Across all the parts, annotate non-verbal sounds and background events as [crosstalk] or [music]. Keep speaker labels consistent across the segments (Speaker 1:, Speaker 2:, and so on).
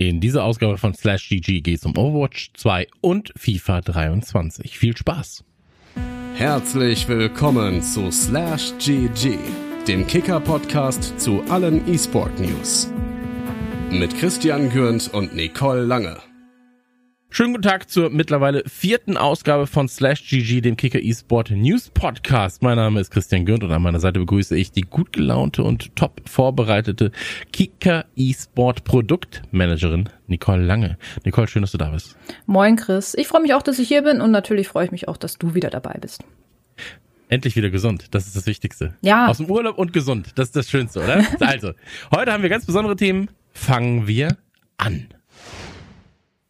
Speaker 1: In dieser Ausgabe von Slash GG geht es um Overwatch 2 und FIFA 23. Viel Spaß!
Speaker 2: Herzlich willkommen zu Slash GG, dem Kicker-Podcast zu allen E-Sport-News. Mit Christian Gürnt und Nicole Lange.
Speaker 1: Schönen guten Tag zur mittlerweile vierten Ausgabe von Slash GG, dem Kicker eSport News Podcast. Mein Name ist Christian Gürnt und an meiner Seite begrüße ich die gut gelaunte und top vorbereitete Kicker eSport Produktmanagerin Nicole Lange. Nicole, schön, dass du da bist.
Speaker 3: Moin Chris, ich freue mich auch, dass ich hier bin und natürlich freue ich mich auch, dass du wieder dabei bist.
Speaker 1: Endlich wieder gesund, das ist das Wichtigste.
Speaker 3: Ja.
Speaker 1: Aus dem Urlaub und gesund, das ist das Schönste, oder? [laughs] also, heute haben wir ganz besondere Themen. Fangen wir an.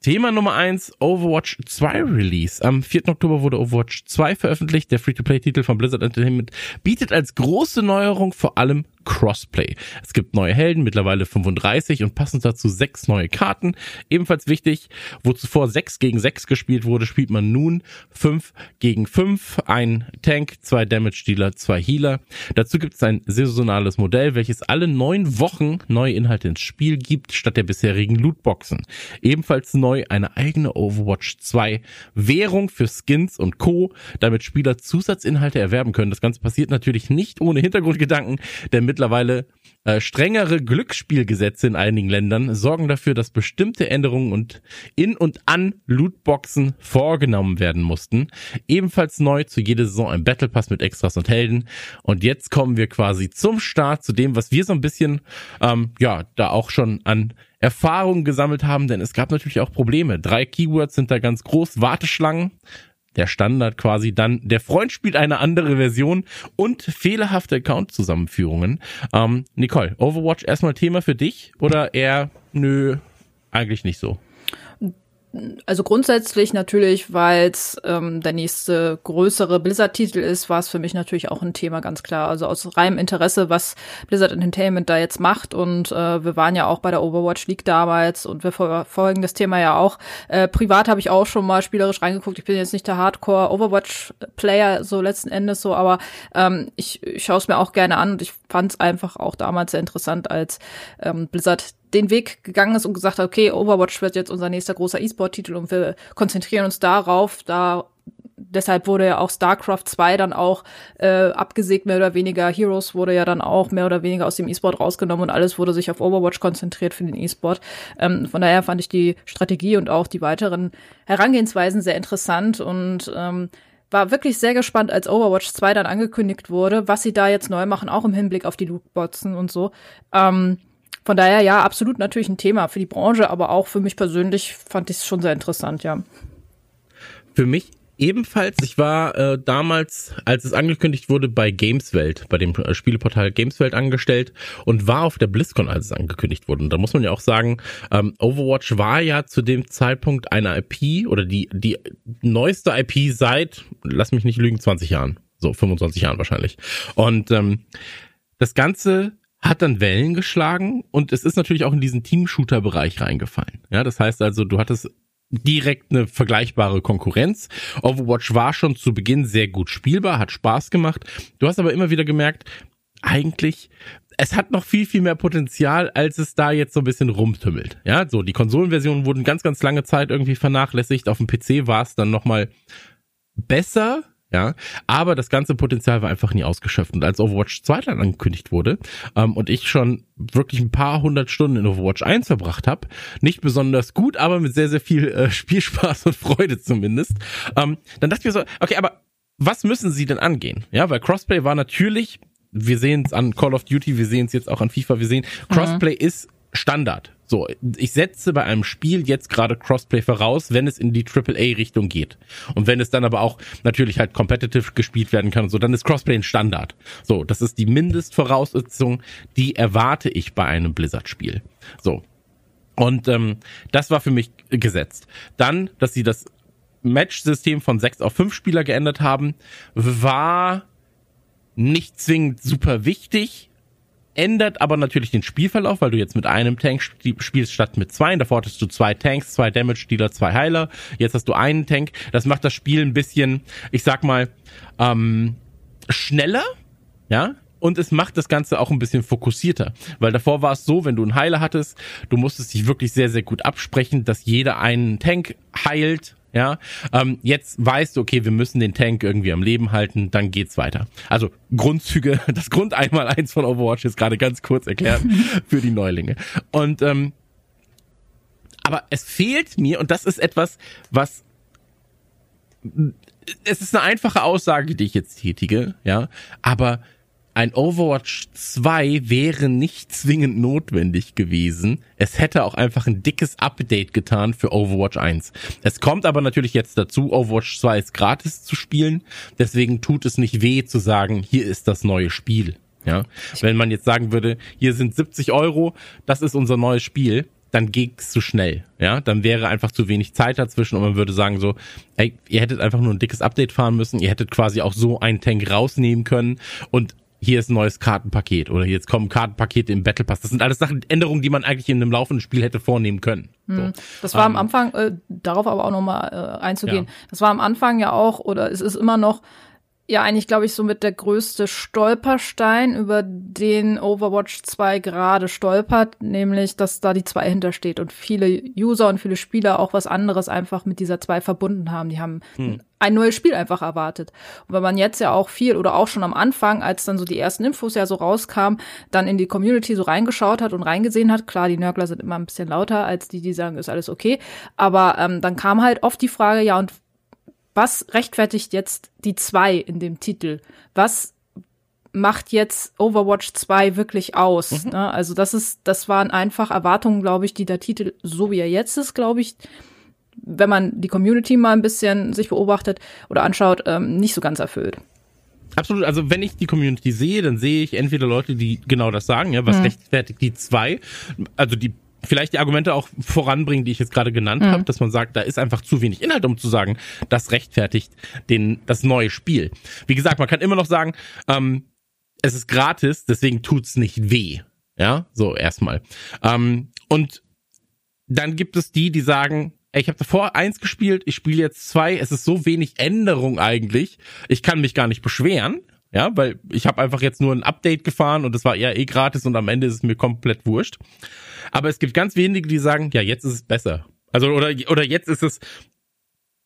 Speaker 1: Thema Nummer eins Overwatch 2 Release. Am 4. Oktober wurde Overwatch 2 veröffentlicht. Der Free-to-Play-Titel von Blizzard Entertainment bietet als große Neuerung vor allem Crossplay. Es gibt neue Helden, mittlerweile 35 und passend dazu sechs neue Karten. Ebenfalls wichtig, wo zuvor 6 gegen 6 gespielt wurde, spielt man nun 5 gegen 5. Ein Tank, zwei Damage Dealer, zwei Healer. Dazu gibt es ein saisonales Modell, welches alle neun Wochen neue Inhalte ins Spiel gibt, statt der bisherigen Lootboxen. Ebenfalls neu eine eigene Overwatch 2 Währung für Skins und Co., damit Spieler Zusatzinhalte erwerben können. Das Ganze passiert natürlich nicht ohne Hintergrundgedanken, denn mittlerweile äh, strengere Glücksspielgesetze in einigen Ländern sorgen dafür, dass bestimmte Änderungen und in und an Lootboxen vorgenommen werden mussten. Ebenfalls neu zu jeder Saison ein Battle Pass mit Extras und Helden. Und jetzt kommen wir quasi zum Start, zu dem, was wir so ein bisschen, ähm, ja, da auch schon an Erfahrungen gesammelt haben, denn es gab natürlich auch Probleme. Drei Keywords sind da ganz groß. Warteschlangen, der Standard quasi, dann der Freund spielt eine andere Version und fehlerhafte Account-Zusammenführungen. Ähm, Nicole, Overwatch erstmal Thema für dich oder eher, nö, eigentlich nicht so?
Speaker 3: Also grundsätzlich natürlich, weil es ähm, der nächste größere Blizzard-Titel ist, war es für mich natürlich auch ein Thema, ganz klar. Also aus reinem Interesse, was Blizzard Entertainment da jetzt macht. Und äh, wir waren ja auch bei der Overwatch League damals und wir verfolgen das Thema ja auch. Äh, privat habe ich auch schon mal spielerisch reingeguckt. Ich bin jetzt nicht der Hardcore Overwatch-Player so letzten Endes so, aber ähm, ich, ich schaue es mir auch gerne an und ich fand es einfach auch damals sehr interessant, als ähm, Blizzard den Weg gegangen ist und gesagt hat, okay, Overwatch wird jetzt unser nächster großer E-Sport-Titel und wir konzentrieren uns darauf. Da deshalb wurde ja auch StarCraft 2 dann auch äh, abgesägt, mehr oder weniger. Heroes wurde ja dann auch mehr oder weniger aus dem E-Sport rausgenommen und alles wurde sich auf Overwatch konzentriert für den E-Sport. Ähm, von daher fand ich die Strategie und auch die weiteren Herangehensweisen sehr interessant und ähm, war wirklich sehr gespannt, als Overwatch 2 dann angekündigt wurde, was sie da jetzt neu machen, auch im Hinblick auf die Lootboxen und so. Ähm, von daher, ja, absolut natürlich ein Thema für die Branche, aber auch für mich persönlich fand ich es schon sehr interessant, ja.
Speaker 1: Für mich ebenfalls. Ich war äh, damals, als es angekündigt wurde, bei Gameswelt, bei dem äh, Spieleportal Gameswelt angestellt und war auf der BlizzCon, als es angekündigt wurde. Und da muss man ja auch sagen, ähm, Overwatch war ja zu dem Zeitpunkt eine IP oder die, die neueste IP seit, lass mich nicht lügen, 20 Jahren. So, 25 Jahren wahrscheinlich. Und ähm, das Ganze hat dann Wellen geschlagen und es ist natürlich auch in diesen Team-Shooter-Bereich reingefallen. Ja, das heißt also, du hattest direkt eine vergleichbare Konkurrenz. Overwatch war schon zu Beginn sehr gut spielbar, hat Spaß gemacht. Du hast aber immer wieder gemerkt, eigentlich, es hat noch viel, viel mehr Potenzial, als es da jetzt so ein bisschen rumtümmelt. Ja, so, die Konsolenversionen wurden ganz, ganz lange Zeit irgendwie vernachlässigt. Auf dem PC war es dann nochmal besser, ja, aber das ganze Potenzial war einfach nie ausgeschöpft. Und als Overwatch 2 dann angekündigt wurde ähm, und ich schon wirklich ein paar hundert Stunden in Overwatch 1 verbracht habe, nicht besonders gut, aber mit sehr, sehr viel äh, Spielspaß [laughs] und Freude zumindest, ähm, dann dachte ich mir so, okay, aber was müssen sie denn angehen? Ja, weil Crossplay war natürlich, wir sehen es an Call of Duty, wir sehen es jetzt auch an FIFA, wir sehen, Crossplay mhm. ist Standard. So, ich setze bei einem Spiel jetzt gerade Crossplay voraus, wenn es in die AAA-Richtung geht. Und wenn es dann aber auch natürlich halt competitive gespielt werden kann und so, dann ist Crossplay ein Standard. So, das ist die Mindestvoraussetzung, die erwarte ich bei einem Blizzard-Spiel. So. Und ähm, das war für mich gesetzt. Dann, dass sie das Match-System von sechs auf fünf Spieler geändert haben, war nicht zwingend super wichtig, ändert aber natürlich den Spielverlauf, weil du jetzt mit einem Tank spielst statt mit zwei. Davor hattest du zwei Tanks, zwei Damage Dealer, zwei Heiler. Jetzt hast du einen Tank. Das macht das Spiel ein bisschen, ich sag mal, ähm, schneller. Ja, und es macht das Ganze auch ein bisschen fokussierter. Weil davor war es so, wenn du einen Heiler hattest, du musstest dich wirklich sehr, sehr gut absprechen, dass jeder einen Tank heilt. Ja, ähm, jetzt weißt du, okay, wir müssen den Tank irgendwie am Leben halten, dann geht's weiter. Also Grundzüge, [laughs] das Grund einmal eins von Overwatch ist gerade ganz kurz erklärt [laughs] für die Neulinge. Und ähm, aber es fehlt mir, und das ist etwas, was es ist eine einfache Aussage, die ich jetzt tätige, ja, aber ein Overwatch 2 wäre nicht zwingend notwendig gewesen. Es hätte auch einfach ein dickes Update getan für Overwatch 1. Es kommt aber natürlich jetzt dazu, Overwatch 2 ist gratis zu spielen. Deswegen tut es nicht weh zu sagen, hier ist das neue Spiel. Ja, wenn man jetzt sagen würde, hier sind 70 Euro, das ist unser neues Spiel, dann ging's zu schnell. Ja, dann wäre einfach zu wenig Zeit dazwischen und man würde sagen so, ey, ihr hättet einfach nur ein dickes Update fahren müssen, ihr hättet quasi auch so einen Tank rausnehmen können und hier ist ein neues Kartenpaket oder jetzt kommen Kartenpakete im Battle Pass. Das sind alles Sachen, Änderungen, die man eigentlich in einem laufenden Spiel hätte vornehmen können. So.
Speaker 3: Hm. Das war ähm, am Anfang, äh, darauf aber auch nochmal äh, einzugehen, ja. das war am Anfang ja auch, oder es ist immer noch ja eigentlich, glaube ich, somit der größte Stolperstein, über den Overwatch 2 gerade stolpert, nämlich, dass da die 2 hintersteht und viele User und viele Spieler auch was anderes einfach mit dieser 2 verbunden haben. Die haben hm. Ein neues Spiel einfach erwartet. Und wenn man jetzt ja auch viel oder auch schon am Anfang, als dann so die ersten Infos ja so rauskamen, dann in die Community so reingeschaut hat und reingesehen hat, klar, die Nörgler sind immer ein bisschen lauter als die, die sagen, ist alles okay, aber ähm, dann kam halt oft die Frage, ja, und was rechtfertigt jetzt die 2 in dem Titel? Was macht jetzt Overwatch 2 wirklich aus? Mhm. Ne? Also das ist, das waren einfach Erwartungen, glaube ich, die der Titel, so wie er jetzt ist, glaube ich, wenn man die Community mal ein bisschen sich beobachtet oder anschaut, ähm, nicht so ganz erfüllt.
Speaker 1: Absolut, also wenn ich die Community sehe, dann sehe ich entweder Leute, die genau das sagen, ja, was mhm. rechtfertigt die zwei, also die vielleicht die Argumente auch voranbringen, die ich jetzt gerade genannt mhm. habe, dass man sagt, da ist einfach zu wenig Inhalt, um zu sagen, das rechtfertigt den, das neue Spiel. Wie gesagt, man kann immer noch sagen, ähm, es ist gratis, deswegen tut's nicht weh. Ja, so erstmal. Ähm, und dann gibt es die, die sagen, ich habe davor eins gespielt, ich spiele jetzt zwei, es ist so wenig Änderung eigentlich, ich kann mich gar nicht beschweren. Ja, weil ich habe einfach jetzt nur ein Update gefahren und es war eher eh gratis und am Ende ist es mir komplett wurscht. Aber es gibt ganz wenige, die sagen, ja, jetzt ist es besser. Also, oder, oder jetzt ist es,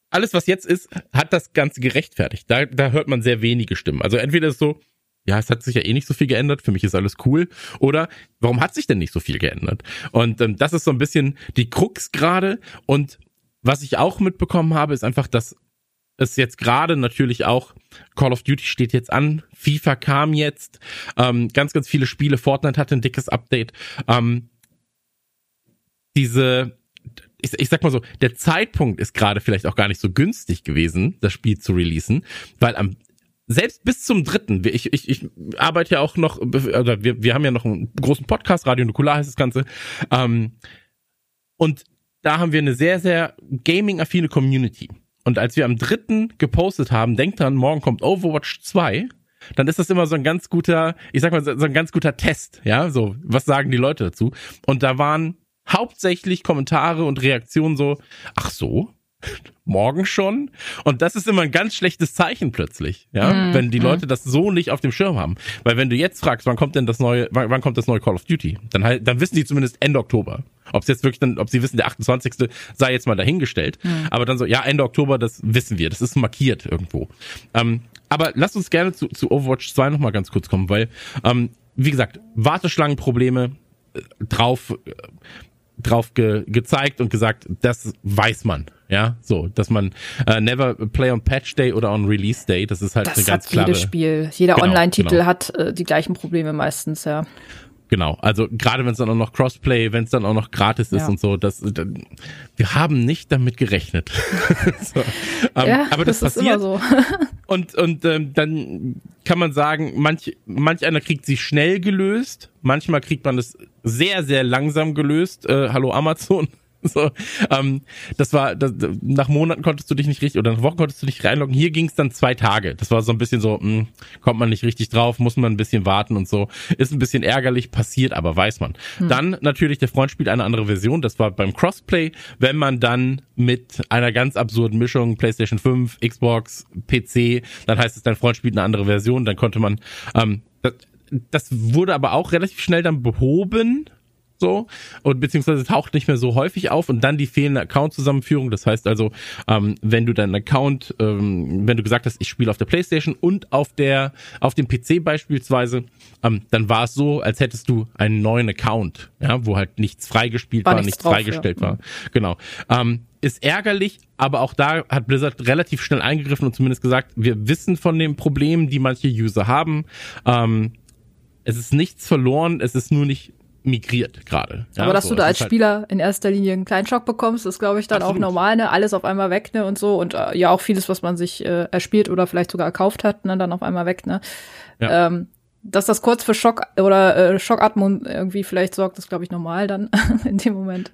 Speaker 1: alles was jetzt ist, hat das Ganze gerechtfertigt. Da, da hört man sehr wenige Stimmen. Also entweder ist es so, ja, es hat sich ja eh nicht so viel geändert, für mich ist alles cool. Oder warum hat sich denn nicht so viel geändert? Und ähm, das ist so ein bisschen die Krux gerade. Und was ich auch mitbekommen habe, ist einfach, dass es jetzt gerade natürlich auch Call of Duty steht jetzt an, FIFA kam jetzt, ähm, ganz, ganz viele Spiele, Fortnite hatte ein dickes Update. Ähm, diese, ich, ich sag mal so, der Zeitpunkt ist gerade vielleicht auch gar nicht so günstig gewesen, das Spiel zu releasen, weil am selbst bis zum dritten, ich, ich, ich arbeite ja auch noch, oder wir, wir haben ja noch einen großen Podcast, Radio Nukular heißt das Ganze, ähm, und da haben wir eine sehr, sehr gaming-affine Community. Und als wir am dritten gepostet haben, denkt dann, morgen kommt Overwatch 2, dann ist das immer so ein ganz guter, ich sag mal, so ein ganz guter Test, ja, so, was sagen die Leute dazu? Und da waren hauptsächlich Kommentare und Reaktionen so, ach so, morgen schon? Und das ist immer ein ganz schlechtes Zeichen plötzlich, ja, mm, wenn die mm. Leute das so nicht auf dem Schirm haben. Weil wenn du jetzt fragst, wann kommt denn das neue, wann, wann kommt das neue Call of Duty, dann halt, dann wissen die zumindest Ende Oktober. Ob es jetzt wirklich dann, ob sie wissen, der 28. sei jetzt mal dahingestellt. Mm. Aber dann so, ja, Ende Oktober, das wissen wir, das ist markiert irgendwo. Ähm, aber lass uns gerne zu, zu Overwatch 2 nochmal ganz kurz kommen, weil, ähm, wie gesagt, Warteschlangenprobleme äh, drauf, äh, drauf ge gezeigt und gesagt, das weiß man. Ja, so, dass man äh, never play on Patch Day oder on Release Day, das ist halt das eine ganz klare.
Speaker 3: Jedes Spiel, jeder genau, Online-Titel genau. hat äh, die gleichen Probleme meistens, ja.
Speaker 1: Genau, also gerade wenn es dann auch noch Crossplay, wenn es dann auch noch gratis ist ja. und so, das, das, wir haben nicht damit gerechnet. [laughs]
Speaker 3: so. ähm, ja, aber das, das passiert. so. [laughs]
Speaker 1: und und ähm, dann kann man sagen, manch manch einer kriegt sie schnell gelöst, manchmal kriegt man es sehr sehr langsam gelöst. Äh, hallo Amazon. [laughs] So, ähm, das war, das, nach Monaten konntest du dich nicht richtig, oder nach Wochen konntest du dich reinloggen. Hier ging es dann zwei Tage. Das war so ein bisschen so, mh, hm, kommt man nicht richtig drauf, muss man ein bisschen warten und so. Ist ein bisschen ärgerlich, passiert, aber weiß man. Hm. Dann natürlich, der Freund spielt eine andere Version. Das war beim Crossplay, wenn man dann mit einer ganz absurden Mischung, PlayStation 5, Xbox, PC, dann heißt es, dein Freund spielt eine andere Version, dann konnte man, ähm, das, das wurde aber auch relativ schnell dann behoben so und beziehungsweise taucht nicht mehr so häufig auf und dann die fehlende Account-Zusammenführung. Das heißt also, ähm, wenn du deinen Account, ähm, wenn du gesagt hast, ich spiele auf der PlayStation und auf der auf dem PC beispielsweise, ähm, dann war es so, als hättest du einen neuen Account, ja, wo halt nichts freigespielt war, war nichts, drauf, freigestellt ja. war. Genau. Ähm, ist ärgerlich, aber auch da hat Blizzard relativ schnell eingegriffen und zumindest gesagt, wir wissen von den Problemen, die manche User haben. Ähm, es ist nichts verloren, es ist nur nicht migriert gerade.
Speaker 3: Ja, aber dass so, du da als halt Spieler in erster Linie einen kleinen Schock bekommst, ist, glaube ich, dann absolut. auch normal, ne? Alles auf einmal weg, ne? Und so. Und äh, ja, auch vieles, was man sich äh, erspielt oder vielleicht sogar erkauft hat, ne? Dann auf einmal weg, ne? Ja. Ähm, dass das kurz für Schock oder äh, Schockatmung irgendwie vielleicht sorgt, ist, glaube ich, normal dann [laughs] in dem Moment.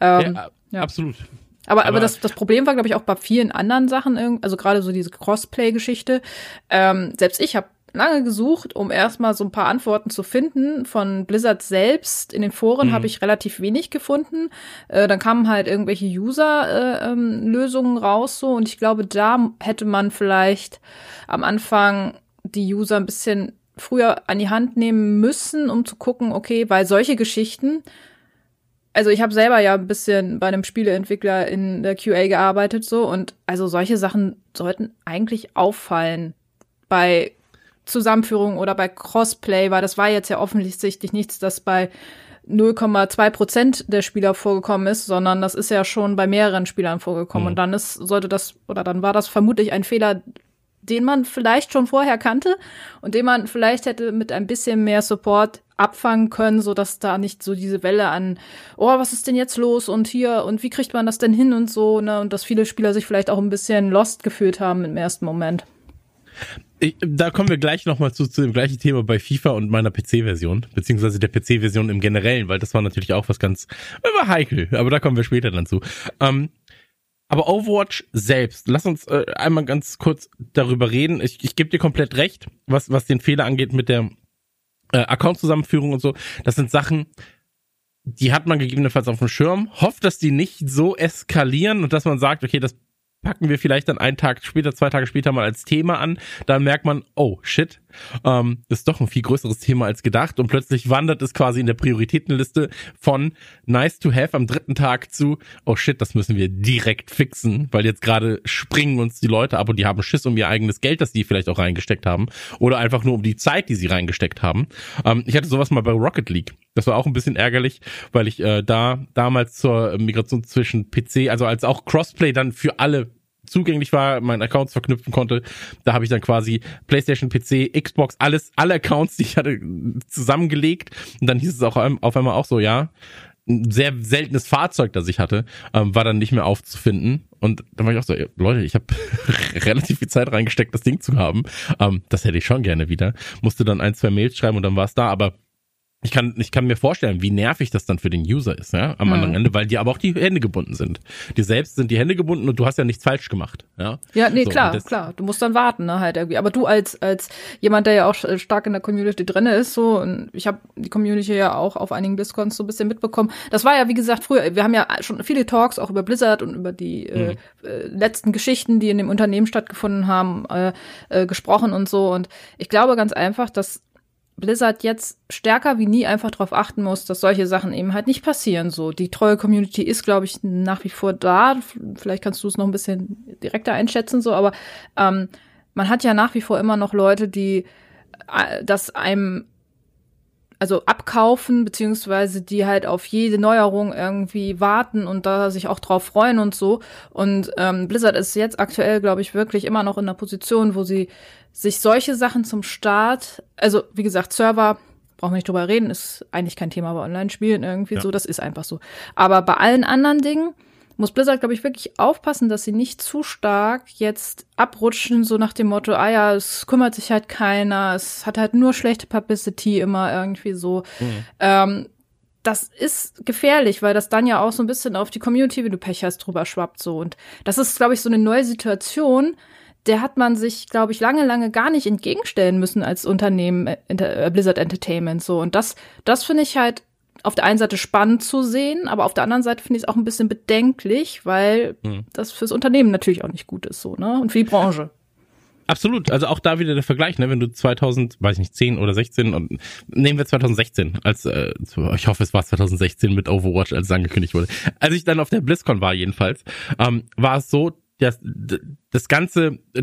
Speaker 1: Ähm, ja, ja, absolut.
Speaker 3: Aber, aber, aber das, das Problem war, glaube ich, auch bei vielen anderen Sachen, also gerade so diese Crossplay-Geschichte. Ähm, selbst ich habe lange gesucht, um erstmal so ein paar Antworten zu finden. Von Blizzard selbst in den Foren mhm. habe ich relativ wenig gefunden. Äh, dann kamen halt irgendwelche User-Lösungen äh, ähm, raus so und ich glaube, da hätte man vielleicht am Anfang die User ein bisschen früher an die Hand nehmen müssen, um zu gucken, okay, weil solche Geschichten also ich habe selber ja ein bisschen bei einem Spieleentwickler in der QA gearbeitet so und also solche Sachen sollten eigentlich auffallen bei Zusammenführung oder bei Crossplay, weil das war jetzt ja offensichtlich nichts, das bei 0,2 Prozent der Spieler vorgekommen ist, sondern das ist ja schon bei mehreren Spielern vorgekommen. Mhm. Und dann ist, sollte das, oder dann war das vermutlich ein Fehler, den man vielleicht schon vorher kannte und den man vielleicht hätte mit ein bisschen mehr Support abfangen können, so dass da nicht so diese Welle an, oh, was ist denn jetzt los und hier und wie kriegt man das denn hin und so, ne, und dass viele Spieler sich vielleicht auch ein bisschen lost gefühlt haben im ersten Moment.
Speaker 1: Ich, da kommen wir gleich nochmal zu, zu dem gleichen Thema bei FIFA und meiner PC-Version, beziehungsweise der PC-Version im Generellen, weil das war natürlich auch was ganz war heikel, aber da kommen wir später dann zu. Ähm, aber Overwatch selbst, lass uns äh, einmal ganz kurz darüber reden. Ich, ich gebe dir komplett recht, was, was den Fehler angeht mit der äh, Account-Zusammenführung und so. Das sind Sachen, die hat man gegebenenfalls auf dem Schirm, hofft, dass die nicht so eskalieren und dass man sagt, okay, das packen wir vielleicht dann einen Tag später, zwei Tage später mal als Thema an. Dann merkt man, oh shit, ähm, ist doch ein viel größeres Thema als gedacht und plötzlich wandert es quasi in der Prioritätenliste von nice to have am dritten Tag zu, oh shit, das müssen wir direkt fixen, weil jetzt gerade springen uns die Leute ab und die haben Schiss um ihr eigenes Geld, das die vielleicht auch reingesteckt haben oder einfach nur um die Zeit, die sie reingesteckt haben. Ähm, ich hatte sowas mal bei Rocket League. Das war auch ein bisschen ärgerlich, weil ich äh, da damals zur Migration zwischen PC, also als auch Crossplay dann für alle zugänglich war, meinen Accounts verknüpfen konnte. Da habe ich dann quasi PlayStation, PC, Xbox, alles, alle Accounts, die ich hatte, zusammengelegt. Und dann hieß es auch auf einmal auch so, ja, ein sehr seltenes Fahrzeug, das ich hatte, ähm, war dann nicht mehr aufzufinden. Und dann war ich auch so, Leute, ich habe [laughs] relativ viel Zeit reingesteckt, das Ding zu haben. Ähm, das hätte ich schon gerne wieder. Musste dann ein, zwei Mails schreiben und dann war es da. Aber ich kann, ich kann mir vorstellen, wie nervig das dann für den User ist, ja, am mhm. anderen Ende, weil dir aber auch die Hände gebunden sind. Dir selbst sind die Hände gebunden und du hast ja nichts falsch gemacht, ja.
Speaker 3: Ja, nee, so, klar, klar. Du musst dann warten, ne, halt irgendwie. Aber du als, als jemand, der ja auch stark in der Community drinne ist, so, und ich habe die Community ja auch auf einigen BlizzCons so ein bisschen mitbekommen. Das war ja, wie gesagt, früher, wir haben ja schon viele Talks auch über Blizzard und über die äh, mhm. äh, letzten Geschichten, die in dem Unternehmen stattgefunden haben, äh, äh, gesprochen und so. Und ich glaube ganz einfach, dass Blizzard jetzt stärker wie nie einfach darauf achten muss, dass solche Sachen eben halt nicht passieren. So, die treue Community ist, glaube ich, nach wie vor da. Vielleicht kannst du es noch ein bisschen direkter einschätzen, so, aber ähm, man hat ja nach wie vor immer noch Leute, die äh, das einem also abkaufen, beziehungsweise die halt auf jede Neuerung irgendwie warten und da sich auch drauf freuen und so. Und ähm, Blizzard ist jetzt aktuell, glaube ich, wirklich immer noch in einer Position, wo sie sich solche Sachen zum Start, also wie gesagt, Server, brauchen wir nicht drüber reden, ist eigentlich kein Thema bei Online-Spielen irgendwie ja. so, das ist einfach so. Aber bei allen anderen Dingen muss Blizzard, glaube ich, wirklich aufpassen, dass sie nicht zu stark jetzt abrutschen, so nach dem Motto, ah ja, es kümmert sich halt keiner, es hat halt nur schlechte Publicity immer irgendwie so. Mhm. Ähm, das ist gefährlich, weil das dann ja auch so ein bisschen auf die Community, wenn du Pech hast, drüber schwappt so. Und das ist, glaube ich, so eine neue Situation, der hat man sich, glaube ich, lange, lange gar nicht entgegenstellen müssen als Unternehmen äh, äh, Blizzard Entertainment so. Und das, das finde ich halt auf der einen Seite spannend zu sehen, aber auf der anderen Seite finde ich es auch ein bisschen bedenklich, weil mhm. das fürs Unternehmen natürlich auch nicht gut ist, so, ne? Und für die Branche.
Speaker 1: absolut. Also auch da wieder der Vergleich, ne? Wenn du 2000, weiß ich nicht, 10 oder 16 und nehmen wir 2016 als, äh, ich hoffe es war 2016 mit Overwatch, als es angekündigt wurde. Als ich dann auf der BlizzCon war jedenfalls, ähm, war es so, dass das ganze äh,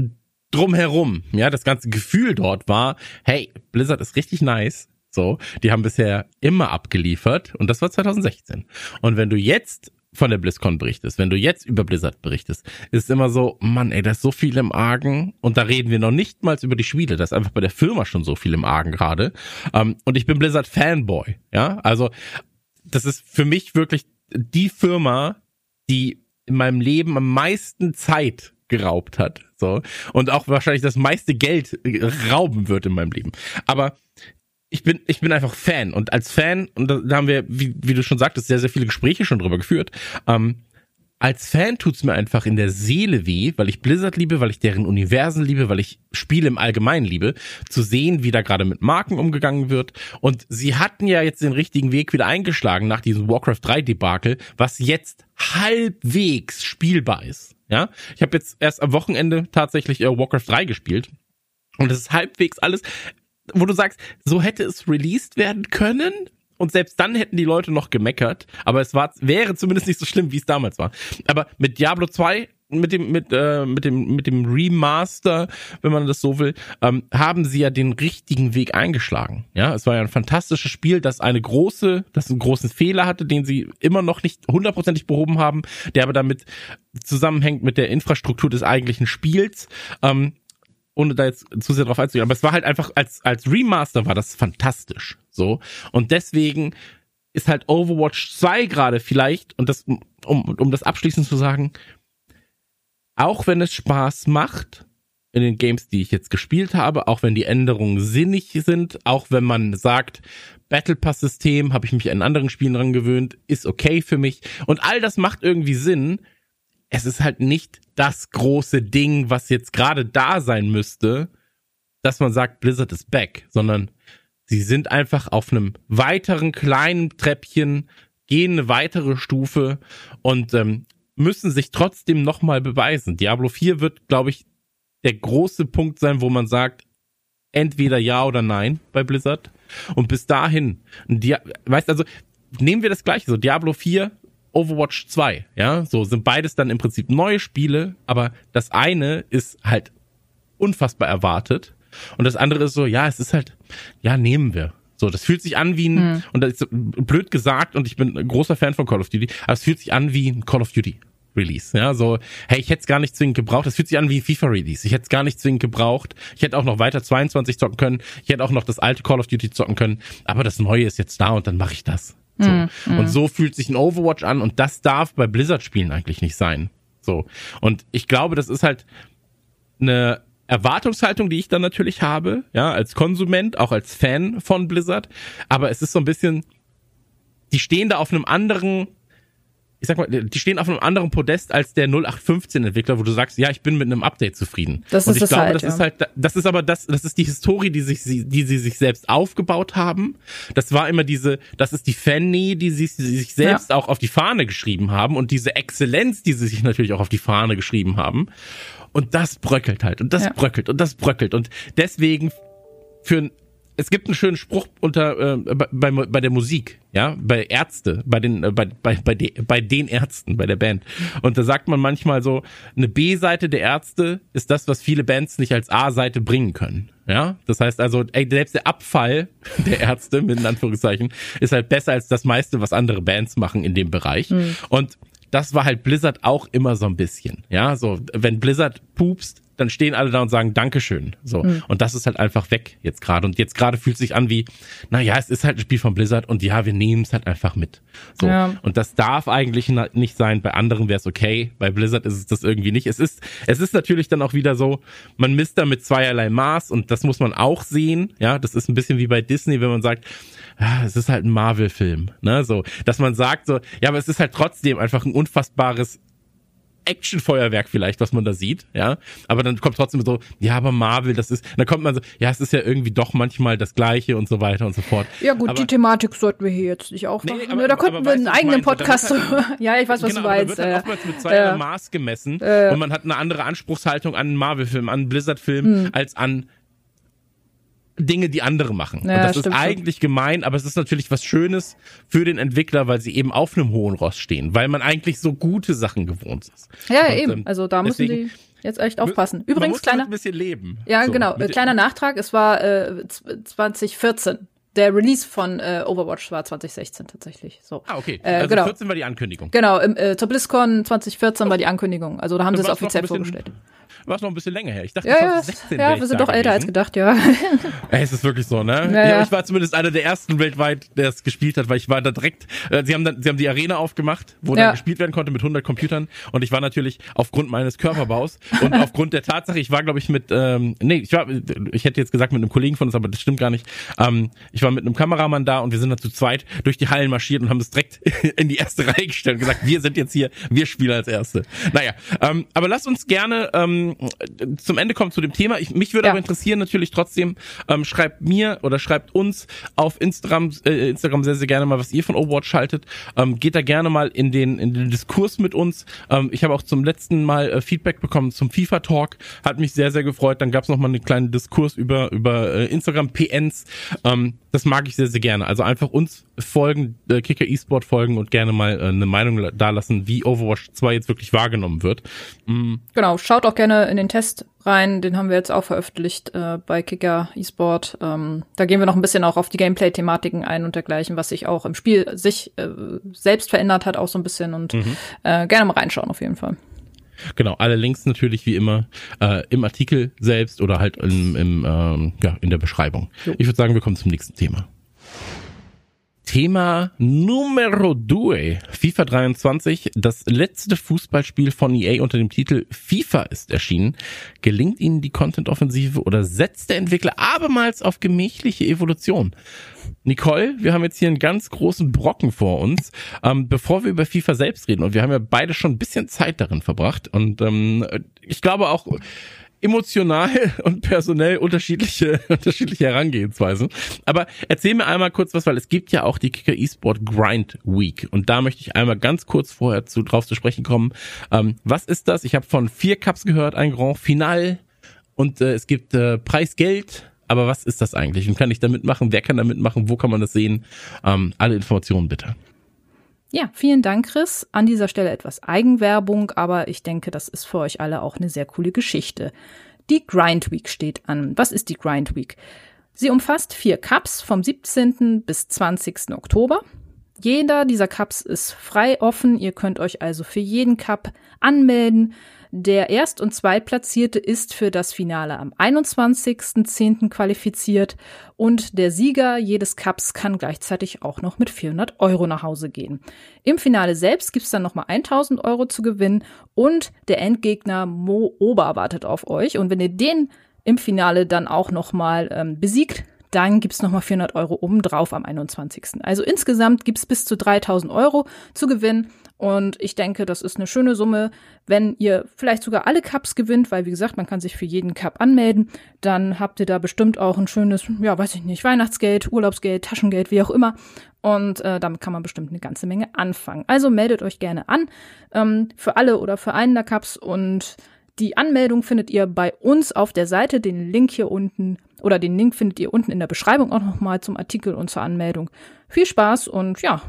Speaker 1: drumherum, ja, das ganze Gefühl dort war, hey, Blizzard ist richtig nice. So, die haben bisher immer abgeliefert und das war 2016. Und wenn du jetzt von der BlizzCon berichtest, wenn du jetzt über Blizzard berichtest, ist immer so, Mann, ey, da ist so viel im Argen und da reden wir noch nicht mal über die Spiele, das ist einfach bei der Firma schon so viel im Argen gerade. Ähm, und ich bin Blizzard Fanboy, ja, also das ist für mich wirklich die Firma, die in meinem Leben am meisten Zeit geraubt hat, so und auch wahrscheinlich das meiste Geld rauben wird in meinem Leben. Aber ich bin, ich bin einfach Fan und als Fan, und da, haben wir, wie, wie du schon sagtest, sehr, sehr viele Gespräche schon drüber geführt, ähm, als Fan tut's mir einfach in der Seele weh, weil ich Blizzard liebe, weil ich deren Universen liebe, weil ich Spiele im Allgemeinen liebe, zu sehen, wie da gerade mit Marken umgegangen wird. Und sie hatten ja jetzt den richtigen Weg wieder eingeschlagen nach diesem Warcraft 3 Debakel, was jetzt halbwegs spielbar ist. Ja, ich habe jetzt erst am Wochenende tatsächlich äh, Warcraft 3 gespielt und es ist halbwegs alles wo du sagst, so hätte es released werden können. Und selbst dann hätten die Leute noch gemeckert, aber es war, wäre zumindest nicht so schlimm, wie es damals war. Aber mit Diablo 2 mit dem mit äh, mit dem mit dem Remaster, wenn man das so will, ähm, haben sie ja den richtigen Weg eingeschlagen. Ja, es war ja ein fantastisches Spiel, das eine große, das einen großen Fehler hatte, den sie immer noch nicht hundertprozentig behoben haben, der aber damit zusammenhängt mit der Infrastruktur des eigentlichen Spiels. Ähm, ohne da jetzt zu sehr drauf einzugehen, aber es war halt einfach als als Remaster war das fantastisch, so. Und deswegen ist halt Overwatch 2 gerade vielleicht und das um um das abschließend zu sagen, auch wenn es Spaß macht in den Games, die ich jetzt gespielt habe, auch wenn die Änderungen sinnig sind, auch wenn man sagt, Battle Pass System habe ich mich an anderen Spielen dran gewöhnt, ist okay für mich. Und all das macht irgendwie Sinn, es ist halt nicht das große Ding, was jetzt gerade da sein müsste, dass man sagt, Blizzard ist back, sondern sie sind einfach auf einem weiteren kleinen Treppchen, gehen eine weitere Stufe und ähm, müssen sich trotzdem nochmal beweisen. Diablo 4 wird, glaube ich, der große Punkt sein, wo man sagt, entweder ja oder nein bei Blizzard. Und bis dahin, Dia weißt also, nehmen wir das gleiche, so Diablo 4 Overwatch 2, ja, so sind beides dann im Prinzip neue Spiele, aber das eine ist halt unfassbar erwartet und das andere ist so, ja, es ist halt, ja, nehmen wir. So, das fühlt sich an wie ein, hm. und das ist blöd gesagt und ich bin ein großer Fan von Call of Duty, aber es fühlt sich an wie ein Call of Duty. Release. Ja, so, hey, ich hätte es gar nicht zwingend gebraucht. Das fühlt sich an wie FIFA Release. Ich hätte es gar nicht zwingend gebraucht. Ich hätte auch noch weiter 22 zocken können. Ich hätte auch noch das alte Call of Duty zocken können. Aber das Neue ist jetzt da und dann mache ich das. So. Mm, mm. Und so fühlt sich ein Overwatch an und das darf bei Blizzard-Spielen eigentlich nicht sein. So. Und ich glaube, das ist halt eine Erwartungshaltung, die ich dann natürlich habe, ja, als Konsument, auch als Fan von Blizzard. Aber es ist so ein bisschen, die stehen da auf einem anderen ich sag mal, die stehen auf einem anderen Podest als der 0815 Entwickler, wo du sagst, ja, ich bin mit einem Update zufrieden.
Speaker 3: Das
Speaker 1: und
Speaker 3: ist
Speaker 1: ich
Speaker 3: das
Speaker 1: glaube,
Speaker 3: halt,
Speaker 1: das
Speaker 3: ja.
Speaker 1: ist halt, das ist aber das, das ist die Historie, die sich, die sie sich selbst aufgebaut haben. Das war immer diese, das ist die Fan-Nähe, die sie, die sich selbst ja. auch auf die Fahne geschrieben haben und diese Exzellenz, die sie sich natürlich auch auf die Fahne geschrieben haben. Und das bröckelt halt und das ja. bröckelt und das bröckelt und deswegen für es gibt einen schönen Spruch unter äh, bei, bei der Musik, ja, bei Ärzte, bei den äh, bei bei bei, de, bei den Ärzten, bei der Band. Und da sagt man manchmal so, eine B-Seite der Ärzte ist das, was viele Bands nicht als A-Seite bringen können. Ja, das heißt also, ey, selbst der Abfall [laughs] der Ärzte mit in Anführungszeichen ist halt besser als das meiste, was andere Bands machen in dem Bereich. Mhm. Und das war halt Blizzard auch immer so ein bisschen. Ja, so wenn Blizzard pupst, dann stehen alle da und sagen Dankeschön. So. Mhm. Und das ist halt einfach weg jetzt gerade. Und jetzt gerade fühlt sich an wie, naja, es ist halt ein Spiel von Blizzard und ja, wir nehmen es halt einfach mit. So. Ja. Und das darf eigentlich nicht sein. Bei anderen wäre es okay. Bei Blizzard ist es das irgendwie nicht. Es ist, es ist natürlich dann auch wieder so, man misst da mit zweierlei Maß und das muss man auch sehen. Ja, das ist ein bisschen wie bei Disney, wenn man sagt, ja, es ist halt ein Marvel-Film, ne, so, dass man sagt so, ja, aber es ist halt trotzdem einfach ein unfassbares Actionfeuerwerk vielleicht, was man da sieht, ja. Aber dann kommt trotzdem so, ja, aber Marvel, das ist, dann kommt man so, ja, es ist ja irgendwie doch manchmal das Gleiche und so weiter und so fort.
Speaker 3: Ja gut,
Speaker 1: aber,
Speaker 3: die Thematik sollten wir hier jetzt nicht aufmachen. Nee, aber, da könnten wir einen eigenen Podcast. Halt, [laughs] ja, ich weiß, was
Speaker 1: genau,
Speaker 3: du meinst.
Speaker 1: Da wird halt oftmals mit zwei äh, Maß gemessen äh, und man hat eine andere Anspruchshaltung an einen Marvel-Film, an einen Blizzard-Film hm. als an Dinge, die andere machen. Ja, und das ist eigentlich schon. gemein, aber es ist natürlich was Schönes für den Entwickler, weil sie eben auf einem hohen Ross stehen, weil man eigentlich so gute Sachen gewohnt ist.
Speaker 3: Ja, und, eben. Ähm, also da müssen die jetzt echt aufpassen. Übrigens, kleiner.
Speaker 1: ein bisschen leben.
Speaker 3: Ja, so, genau. Äh, kleiner Nachtrag. Es war äh, 2014. Der Release von äh, Overwatch war 2016 tatsächlich. So.
Speaker 1: Ah, okay. Äh, also genau. 14 war die Ankündigung.
Speaker 3: Genau, im, äh, zur BlizzCon 2014 war die Ankündigung. Also da haben sie es offiziell vorgestellt
Speaker 1: war es noch ein bisschen länger her. Ich dachte,
Speaker 3: ja, 2016 Ja, wir sind doch älter als gedacht, ja. [laughs]
Speaker 1: Ey, es ist wirklich so, ne? Ja, ja, ich war zumindest einer der ersten weltweit, der es gespielt hat, weil ich war da direkt, äh, sie haben dann, sie haben die Arena aufgemacht, wo ja. dann gespielt werden konnte mit 100 Computern und ich war natürlich aufgrund meines Körperbaus und [laughs] aufgrund der Tatsache, ich war glaube ich mit, ähm, nee, ich war, ich hätte jetzt gesagt mit einem Kollegen von uns, aber das stimmt gar nicht. Ähm, ich war mit einem Kameramann da und wir sind dann zu zweit durch die Hallen marschiert und haben das direkt [laughs] in die erste Reihe gestellt und gesagt, wir sind jetzt hier, wir spielen als Erste. Naja, ähm, aber lasst uns gerne ähm, zum Ende kommen zu dem Thema. Ich, mich würde ja. aber interessieren natürlich trotzdem, ähm, schreibt mir oder schreibt uns auf Instagram, äh, Instagram sehr, sehr gerne mal, was ihr von Overwatch haltet. Ähm, geht da gerne mal in den, in den Diskurs mit uns. Ähm, ich habe auch zum letzten Mal äh, Feedback bekommen zum FIFA-Talk. Hat mich sehr, sehr gefreut. Dann gab es nochmal einen kleinen Diskurs über, über äh, Instagram-PNs. Ähm, das mag ich sehr, sehr gerne. Also einfach uns folgen, äh, Kicker eSport folgen und gerne mal äh, eine Meinung dalassen, wie Overwatch 2 jetzt wirklich wahrgenommen wird.
Speaker 3: Mhm. Genau, schaut auch gerne in den Test rein, den haben wir jetzt auch veröffentlicht äh, bei Kicker eSport. Ähm, da gehen wir noch ein bisschen auch auf die Gameplay-Thematiken ein und dergleichen, was sich auch im Spiel sich äh, selbst verändert hat, auch so ein bisschen und mhm. äh, gerne mal reinschauen auf jeden Fall.
Speaker 1: Genau, alle Links natürlich wie immer äh, im Artikel selbst oder halt im, im, ähm, ja, in der Beschreibung. Jo. Ich würde sagen, wir kommen zum nächsten Thema. Thema Numero due. FIFA 23, das letzte Fußballspiel von EA unter dem Titel FIFA ist erschienen. Gelingt Ihnen die Content-Offensive oder setzt der Entwickler abermals auf gemächliche Evolution? Nicole, wir haben jetzt hier einen ganz großen Brocken vor uns. Ähm, bevor wir über FIFA selbst reden, und wir haben ja beide schon ein bisschen Zeit darin verbracht, und ähm, ich glaube auch, emotional und personell unterschiedliche, [laughs] unterschiedliche Herangehensweisen. Aber erzähl mir einmal kurz was, weil es gibt ja auch die Kicker eSport Grind Week. Und da möchte ich einmal ganz kurz vorher zu, drauf zu sprechen kommen. Ähm, was ist das? Ich habe von vier Cups gehört, ein Grand Final und äh, es gibt äh, Preisgeld. Aber was ist das eigentlich? Und kann ich da mitmachen? Wer kann da mitmachen? Wo kann man das sehen? Ähm, alle Informationen bitte.
Speaker 3: Ja, vielen Dank, Chris. An dieser Stelle etwas Eigenwerbung, aber ich denke, das ist für euch alle auch eine sehr coole Geschichte. Die Grind Week steht an. Was ist die Grind Week? Sie umfasst vier Cups vom 17. bis 20. Oktober. Jeder dieser Cups ist frei offen. Ihr könnt euch also für jeden Cup anmelden. Der Erst- und Zweitplatzierte ist für das Finale am 21.10. qualifiziert und der Sieger jedes Cups kann gleichzeitig auch noch mit 400 Euro nach Hause gehen. Im Finale selbst gibt's dann nochmal 1000 Euro zu gewinnen und der Endgegner Mo Ober wartet auf euch und wenn ihr den im Finale dann auch nochmal ähm, besiegt, dann gibt's nochmal 400 Euro obendrauf am 21. Also insgesamt gibt's bis zu 3000 Euro zu gewinnen. Und ich denke, das ist eine schöne Summe. Wenn ihr vielleicht sogar alle Cups gewinnt, weil wie gesagt, man kann sich für jeden Cup anmelden, dann habt ihr da bestimmt auch ein schönes, ja, weiß ich nicht, Weihnachtsgeld, Urlaubsgeld, Taschengeld, wie auch immer. Und äh, damit kann man bestimmt eine ganze Menge anfangen. Also meldet euch gerne an ähm, für alle oder für einen der Cups und die Anmeldung findet ihr bei uns auf der Seite. Den Link hier unten oder den Link findet ihr unten in der Beschreibung auch nochmal zum Artikel und zur Anmeldung. Viel Spaß und ja,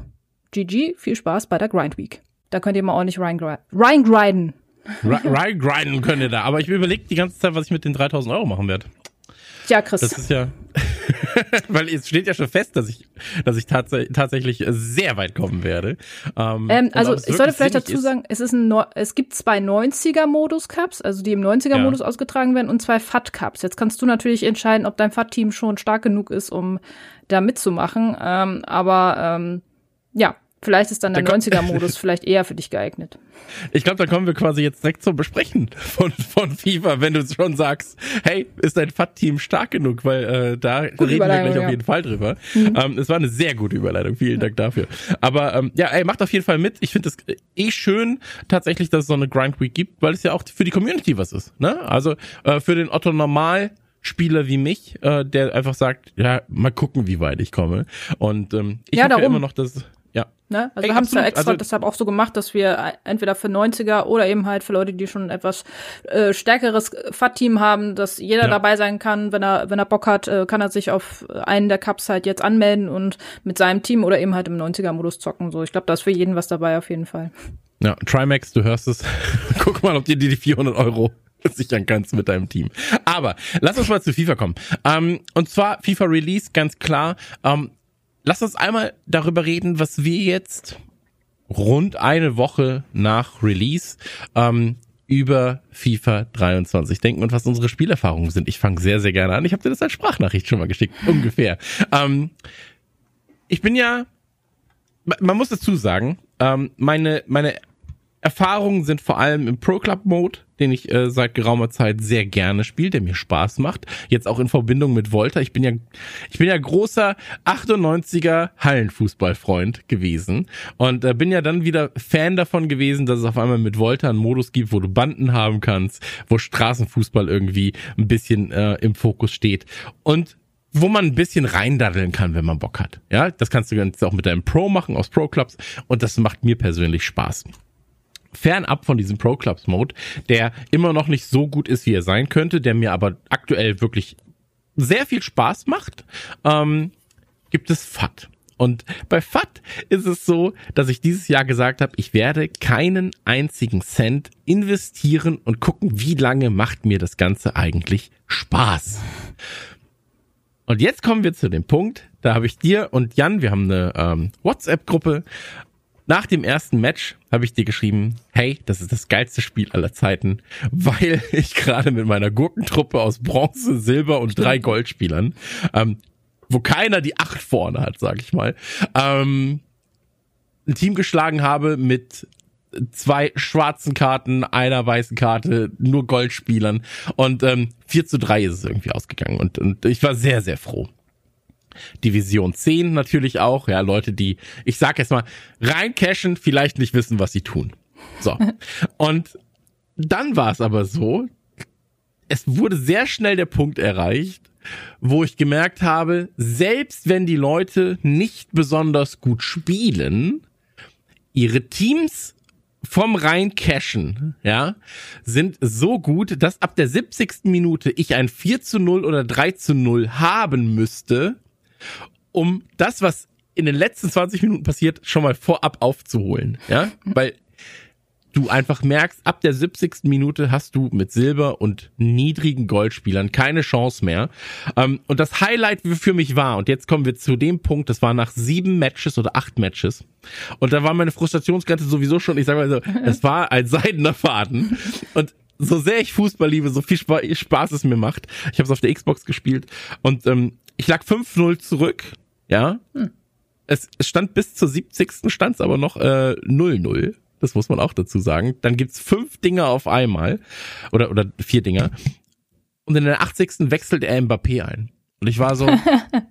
Speaker 3: GG, viel Spaß bei der Grind Week. Da könnt ihr mal ordentlich reingrinden.
Speaker 1: Reingrinden könnt ihr da. Aber ich überlege die ganze Zeit, was ich mit den 3000 Euro machen werde.
Speaker 3: Ja, Chris.
Speaker 1: Das ist ja, [laughs] weil es steht ja schon fest, dass ich, dass ich tats tatsächlich sehr weit kommen werde.
Speaker 3: Ähm, ähm, also ich sollte vielleicht dazu sagen, es ist ein, es gibt zwei 90er Modus Cups, also die im 90er Modus ja. ausgetragen werden und zwei FAT Cups. Jetzt kannst du natürlich entscheiden, ob dein FAT Team schon stark genug ist, um da mitzumachen. Ähm, aber ähm, ja, Vielleicht ist dann der 90er-Modus [laughs] vielleicht eher für dich geeignet.
Speaker 1: Ich glaube, da kommen wir quasi jetzt direkt zum Besprechen von, von FIFA, wenn du schon sagst, hey, ist dein FAT-Team stark genug, weil äh, da Gute reden wir gleich ja. auf jeden Fall drüber. Mhm. Ähm, es war eine sehr gute Überleitung, vielen Dank dafür. Aber ähm, ja, ey, macht auf jeden Fall mit. Ich finde es eh schön tatsächlich, dass es so eine Grind Week gibt, weil es ja auch für die Community was ist. Ne? Also äh, für den Otto Normal Spieler wie mich, äh, der einfach sagt, ja, mal gucken, wie weit ich komme. Und ähm, ich ja, habe ja immer noch das.
Speaker 3: Ne? Also Ey, wir haben es ja extra also, deshalb auch so gemacht, dass wir entweder für 90er oder eben halt für Leute, die schon etwas äh, stärkeres FAT-Team haben, dass jeder ja. dabei sein kann. Wenn er, wenn er Bock hat, äh, kann er sich auf einen der Cups halt jetzt anmelden und mit seinem Team oder eben halt im 90er-Modus zocken. So, ich glaube, da ist für jeden was dabei auf jeden Fall.
Speaker 1: Ja, Trimax, du hörst es. [laughs] Guck mal, ob dir die 400 Euro [laughs] sichern kannst mit deinem Team. Aber lass uns mal zu FIFA kommen. Ähm, und zwar FIFA Release, ganz klar. Ähm, lass uns einmal darüber reden, was wir jetzt rund eine Woche nach Release ähm, über FIFA 23 denken und was unsere Spielerfahrungen sind. Ich fange sehr, sehr gerne an. Ich habe dir das als Sprachnachricht schon mal geschickt, [laughs] ungefähr. Ähm, ich bin ja, man muss dazu sagen, ähm, meine, meine Erfahrungen sind vor allem im Pro Club Mode, den ich äh, seit geraumer Zeit sehr gerne spiele, der mir Spaß macht. Jetzt auch in Verbindung mit Volta. Ich bin ja, ich bin ja großer 98er Hallenfußballfreund gewesen und äh, bin ja dann wieder Fan davon gewesen, dass es auf einmal mit Volta einen Modus gibt, wo du Banden haben kannst, wo Straßenfußball irgendwie ein bisschen äh, im Fokus steht und wo man ein bisschen reindaddeln kann, wenn man Bock hat. Ja, das kannst du jetzt auch mit deinem Pro machen aus Pro Clubs und das macht mir persönlich Spaß fernab von diesem Pro Clubs Mode, der immer noch nicht so gut ist, wie er sein könnte, der mir aber aktuell wirklich sehr viel Spaß macht, ähm, gibt es FAT. Und bei FAT ist es so, dass ich dieses Jahr gesagt habe, ich werde keinen einzigen Cent investieren und gucken, wie lange macht mir das Ganze eigentlich Spaß. Und jetzt kommen wir zu dem Punkt, da habe ich dir und Jan, wir haben eine ähm, WhatsApp-Gruppe, nach dem ersten Match habe ich dir geschrieben, hey, das ist das geilste Spiel aller Zeiten, weil [laughs] ich gerade mit meiner Gurkentruppe aus Bronze, Silber und drei Goldspielern, ähm, wo keiner die acht vorne hat, sag ich mal, ähm, ein Team geschlagen habe mit zwei schwarzen Karten, einer weißen Karte, nur Goldspielern. Und ähm, 4 zu 3 ist es irgendwie ausgegangen. Und, und ich war sehr, sehr froh. Division 10 natürlich auch, ja, Leute, die, ich sag jetzt mal, rein cashen, vielleicht nicht wissen, was sie tun. So. [laughs] Und dann war es aber so, es wurde sehr schnell der Punkt erreicht, wo ich gemerkt habe, selbst wenn die Leute nicht besonders gut spielen, ihre Teams vom rein Cashen, ja, sind so gut, dass ab der 70. Minute ich ein 4 zu 0 oder 3 zu 0 haben müsste, um das, was in den letzten 20 Minuten passiert, schon mal vorab aufzuholen. Ja, weil du einfach merkst, ab der 70. Minute hast du mit Silber und niedrigen Goldspielern keine Chance mehr. Ähm, und das Highlight für mich war, und jetzt kommen wir zu dem Punkt, das war nach sieben Matches oder acht Matches. Und da war meine Frustrationsgrenze sowieso schon, ich sag mal so, es war ein seidener Faden. Und so sehr ich Fußball liebe, so viel Spaß es mir macht. Ich habe es auf der Xbox gespielt und ähm, ich lag 5-0 zurück, ja. Hm. Es, es stand bis zur 70. stand aber noch äh, 0-0. Das muss man auch dazu sagen. Dann gibt's fünf Dinger auf einmal. Oder, oder vier Dinger. Und in der 80. wechselt er Mbappé ein. Und ich war so,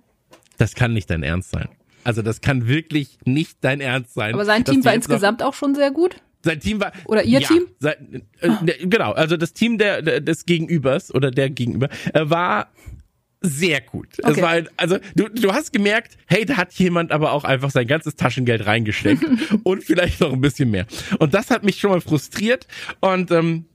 Speaker 1: [laughs] das kann nicht dein Ernst sein. Also das kann wirklich nicht dein Ernst sein.
Speaker 3: Aber sein Team war insgesamt auch schon sehr gut.
Speaker 1: Sein Team war.
Speaker 3: Oder ihr ja, Team?
Speaker 1: Sein, äh, genau, also das Team der, der, des Gegenübers oder der Gegenüber äh, war sehr gut. Okay. Es war halt, also du, du hast gemerkt, hey, da hat jemand aber auch einfach sein ganzes Taschengeld reingesteckt [laughs] und vielleicht noch ein bisschen mehr. Und das hat mich schon mal frustriert und ähm,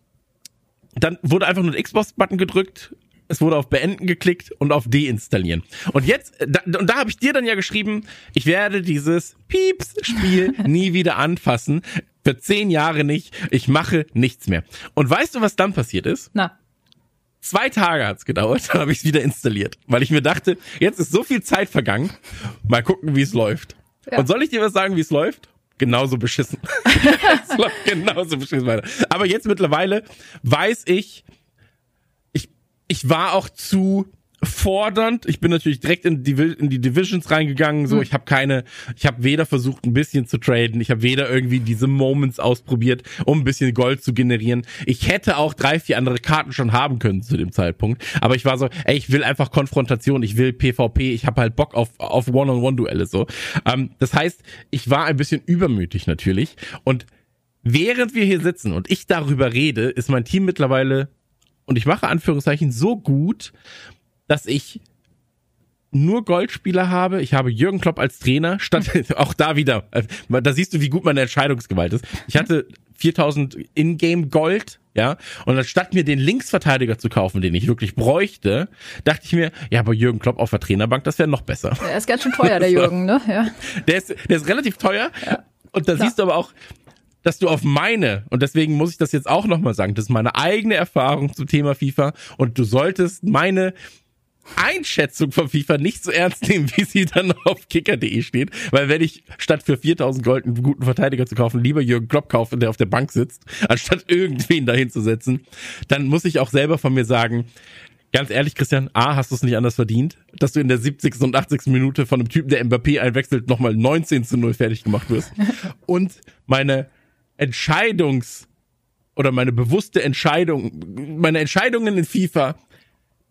Speaker 1: dann wurde einfach nur der Xbox-Button gedrückt, es wurde auf Beenden geklickt und auf Deinstallieren. Und jetzt, da, und da habe ich dir dann ja geschrieben, ich werde dieses Pieps-Spiel [laughs] nie wieder anfassen. Für zehn Jahre nicht. Ich mache nichts mehr. Und weißt du, was dann passiert ist?
Speaker 3: Na.
Speaker 1: Zwei Tage hat's gedauert, [laughs] dann habe ich es wieder installiert, weil ich mir dachte, jetzt ist so viel Zeit vergangen, mal gucken, wie es läuft. Ja. Und soll ich dir was sagen, wie es läuft? Genauso beschissen. [laughs] es läuft genauso beschissen weiter. Aber jetzt mittlerweile weiß ich, ich, ich war auch zu fordernd. Ich bin natürlich direkt in die, in die Divisions reingegangen. So, mhm. ich habe keine, ich habe weder versucht, ein bisschen zu traden, ich habe weder irgendwie diese Moments ausprobiert, um ein bisschen Gold zu generieren. Ich hätte auch drei, vier andere Karten schon haben können zu dem Zeitpunkt. Aber ich war so, ey, ich will einfach Konfrontation, ich will PvP, ich habe halt Bock auf, auf One-on-One-Duelle so. Ähm, das heißt, ich war ein bisschen übermütig natürlich. Und während wir hier sitzen und ich darüber rede, ist mein Team mittlerweile und ich mache Anführungszeichen so gut, dass ich nur Goldspieler habe. Ich habe Jürgen Klopp als Trainer, statt [laughs] auch da wieder. Äh, da siehst du, wie gut meine Entscheidungsgewalt ist. Ich hatte 4000 Ingame Gold, ja, und anstatt mir den Linksverteidiger zu kaufen, den ich wirklich bräuchte, dachte ich mir, ja, aber Jürgen Klopp auf der Trainerbank, das wäre noch besser.
Speaker 3: Er ist ganz schön teuer, der [laughs] Jürgen, ne? Ja.
Speaker 1: Der ist, der ist relativ teuer. Ja. Und da Klar. siehst du aber auch, dass du auf meine, und deswegen muss ich das jetzt auch nochmal sagen, das ist meine eigene Erfahrung zum Thema FIFA und du solltest meine Einschätzung von FIFA nicht so ernst nehmen, wie sie dann auf kicker.de steht. Weil wenn ich statt für 4000 Gold einen guten Verteidiger zu kaufen, lieber Jürgen Klopp kaufe, der auf der Bank sitzt, anstatt irgendwen dahin zu setzen, dann muss ich auch selber von mir sagen, ganz ehrlich, Christian, A, hast du es nicht anders verdient, dass du in der 70. und 80. Minute von einem Typen, der Mbappé einwechselt, nochmal 19 zu 0 fertig gemacht wirst. [laughs] Und meine Entscheidungs- oder meine bewusste Entscheidung, meine Entscheidungen in FIFA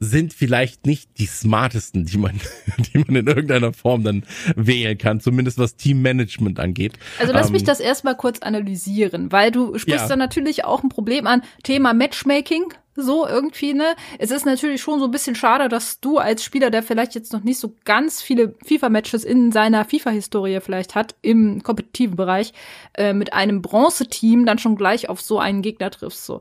Speaker 1: sind vielleicht nicht die smartesten, die man, [laughs] die man in irgendeiner Form dann wählen kann, zumindest was Teammanagement angeht.
Speaker 3: Also lass ähm, mich das erstmal kurz analysieren, weil du sprichst ja. da natürlich auch ein Problem an, Thema Matchmaking, so irgendwie, ne? Es ist natürlich schon so ein bisschen schade, dass du als Spieler, der vielleicht jetzt noch nicht so ganz viele FIFA-Matches in seiner FIFA-Historie vielleicht hat, im kompetitiven Bereich, äh, mit einem Bronze-Team dann schon gleich auf so einen Gegner triffst, so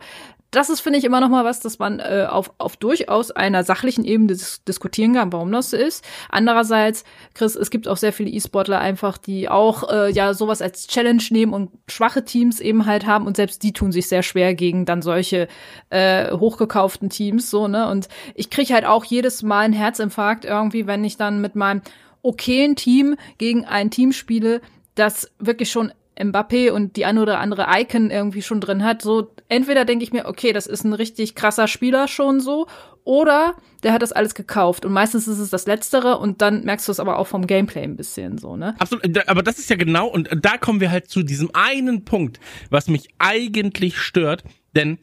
Speaker 3: das ist, finde ich, immer noch mal was, dass man äh, auf, auf durchaus einer sachlichen Ebene dis diskutieren kann, warum das so ist. Andererseits, Chris, es gibt auch sehr viele E-Sportler einfach, die auch äh, ja sowas als Challenge nehmen und schwache Teams eben halt haben und selbst die tun sich sehr schwer gegen dann solche äh, hochgekauften Teams so ne. Und ich kriege halt auch jedes Mal einen Herzinfarkt irgendwie, wenn ich dann mit meinem okayen Team gegen ein Team spiele, das wirklich schon Mbappé und die eine oder andere Icon irgendwie schon drin hat, so entweder denke ich mir, okay, das ist ein richtig krasser Spieler schon so, oder der hat das alles gekauft und meistens ist es das Letztere und dann merkst du es aber auch vom Gameplay ein bisschen so, ne?
Speaker 1: Absolut, aber das ist ja genau und da kommen wir halt zu diesem einen Punkt, was mich eigentlich stört, denn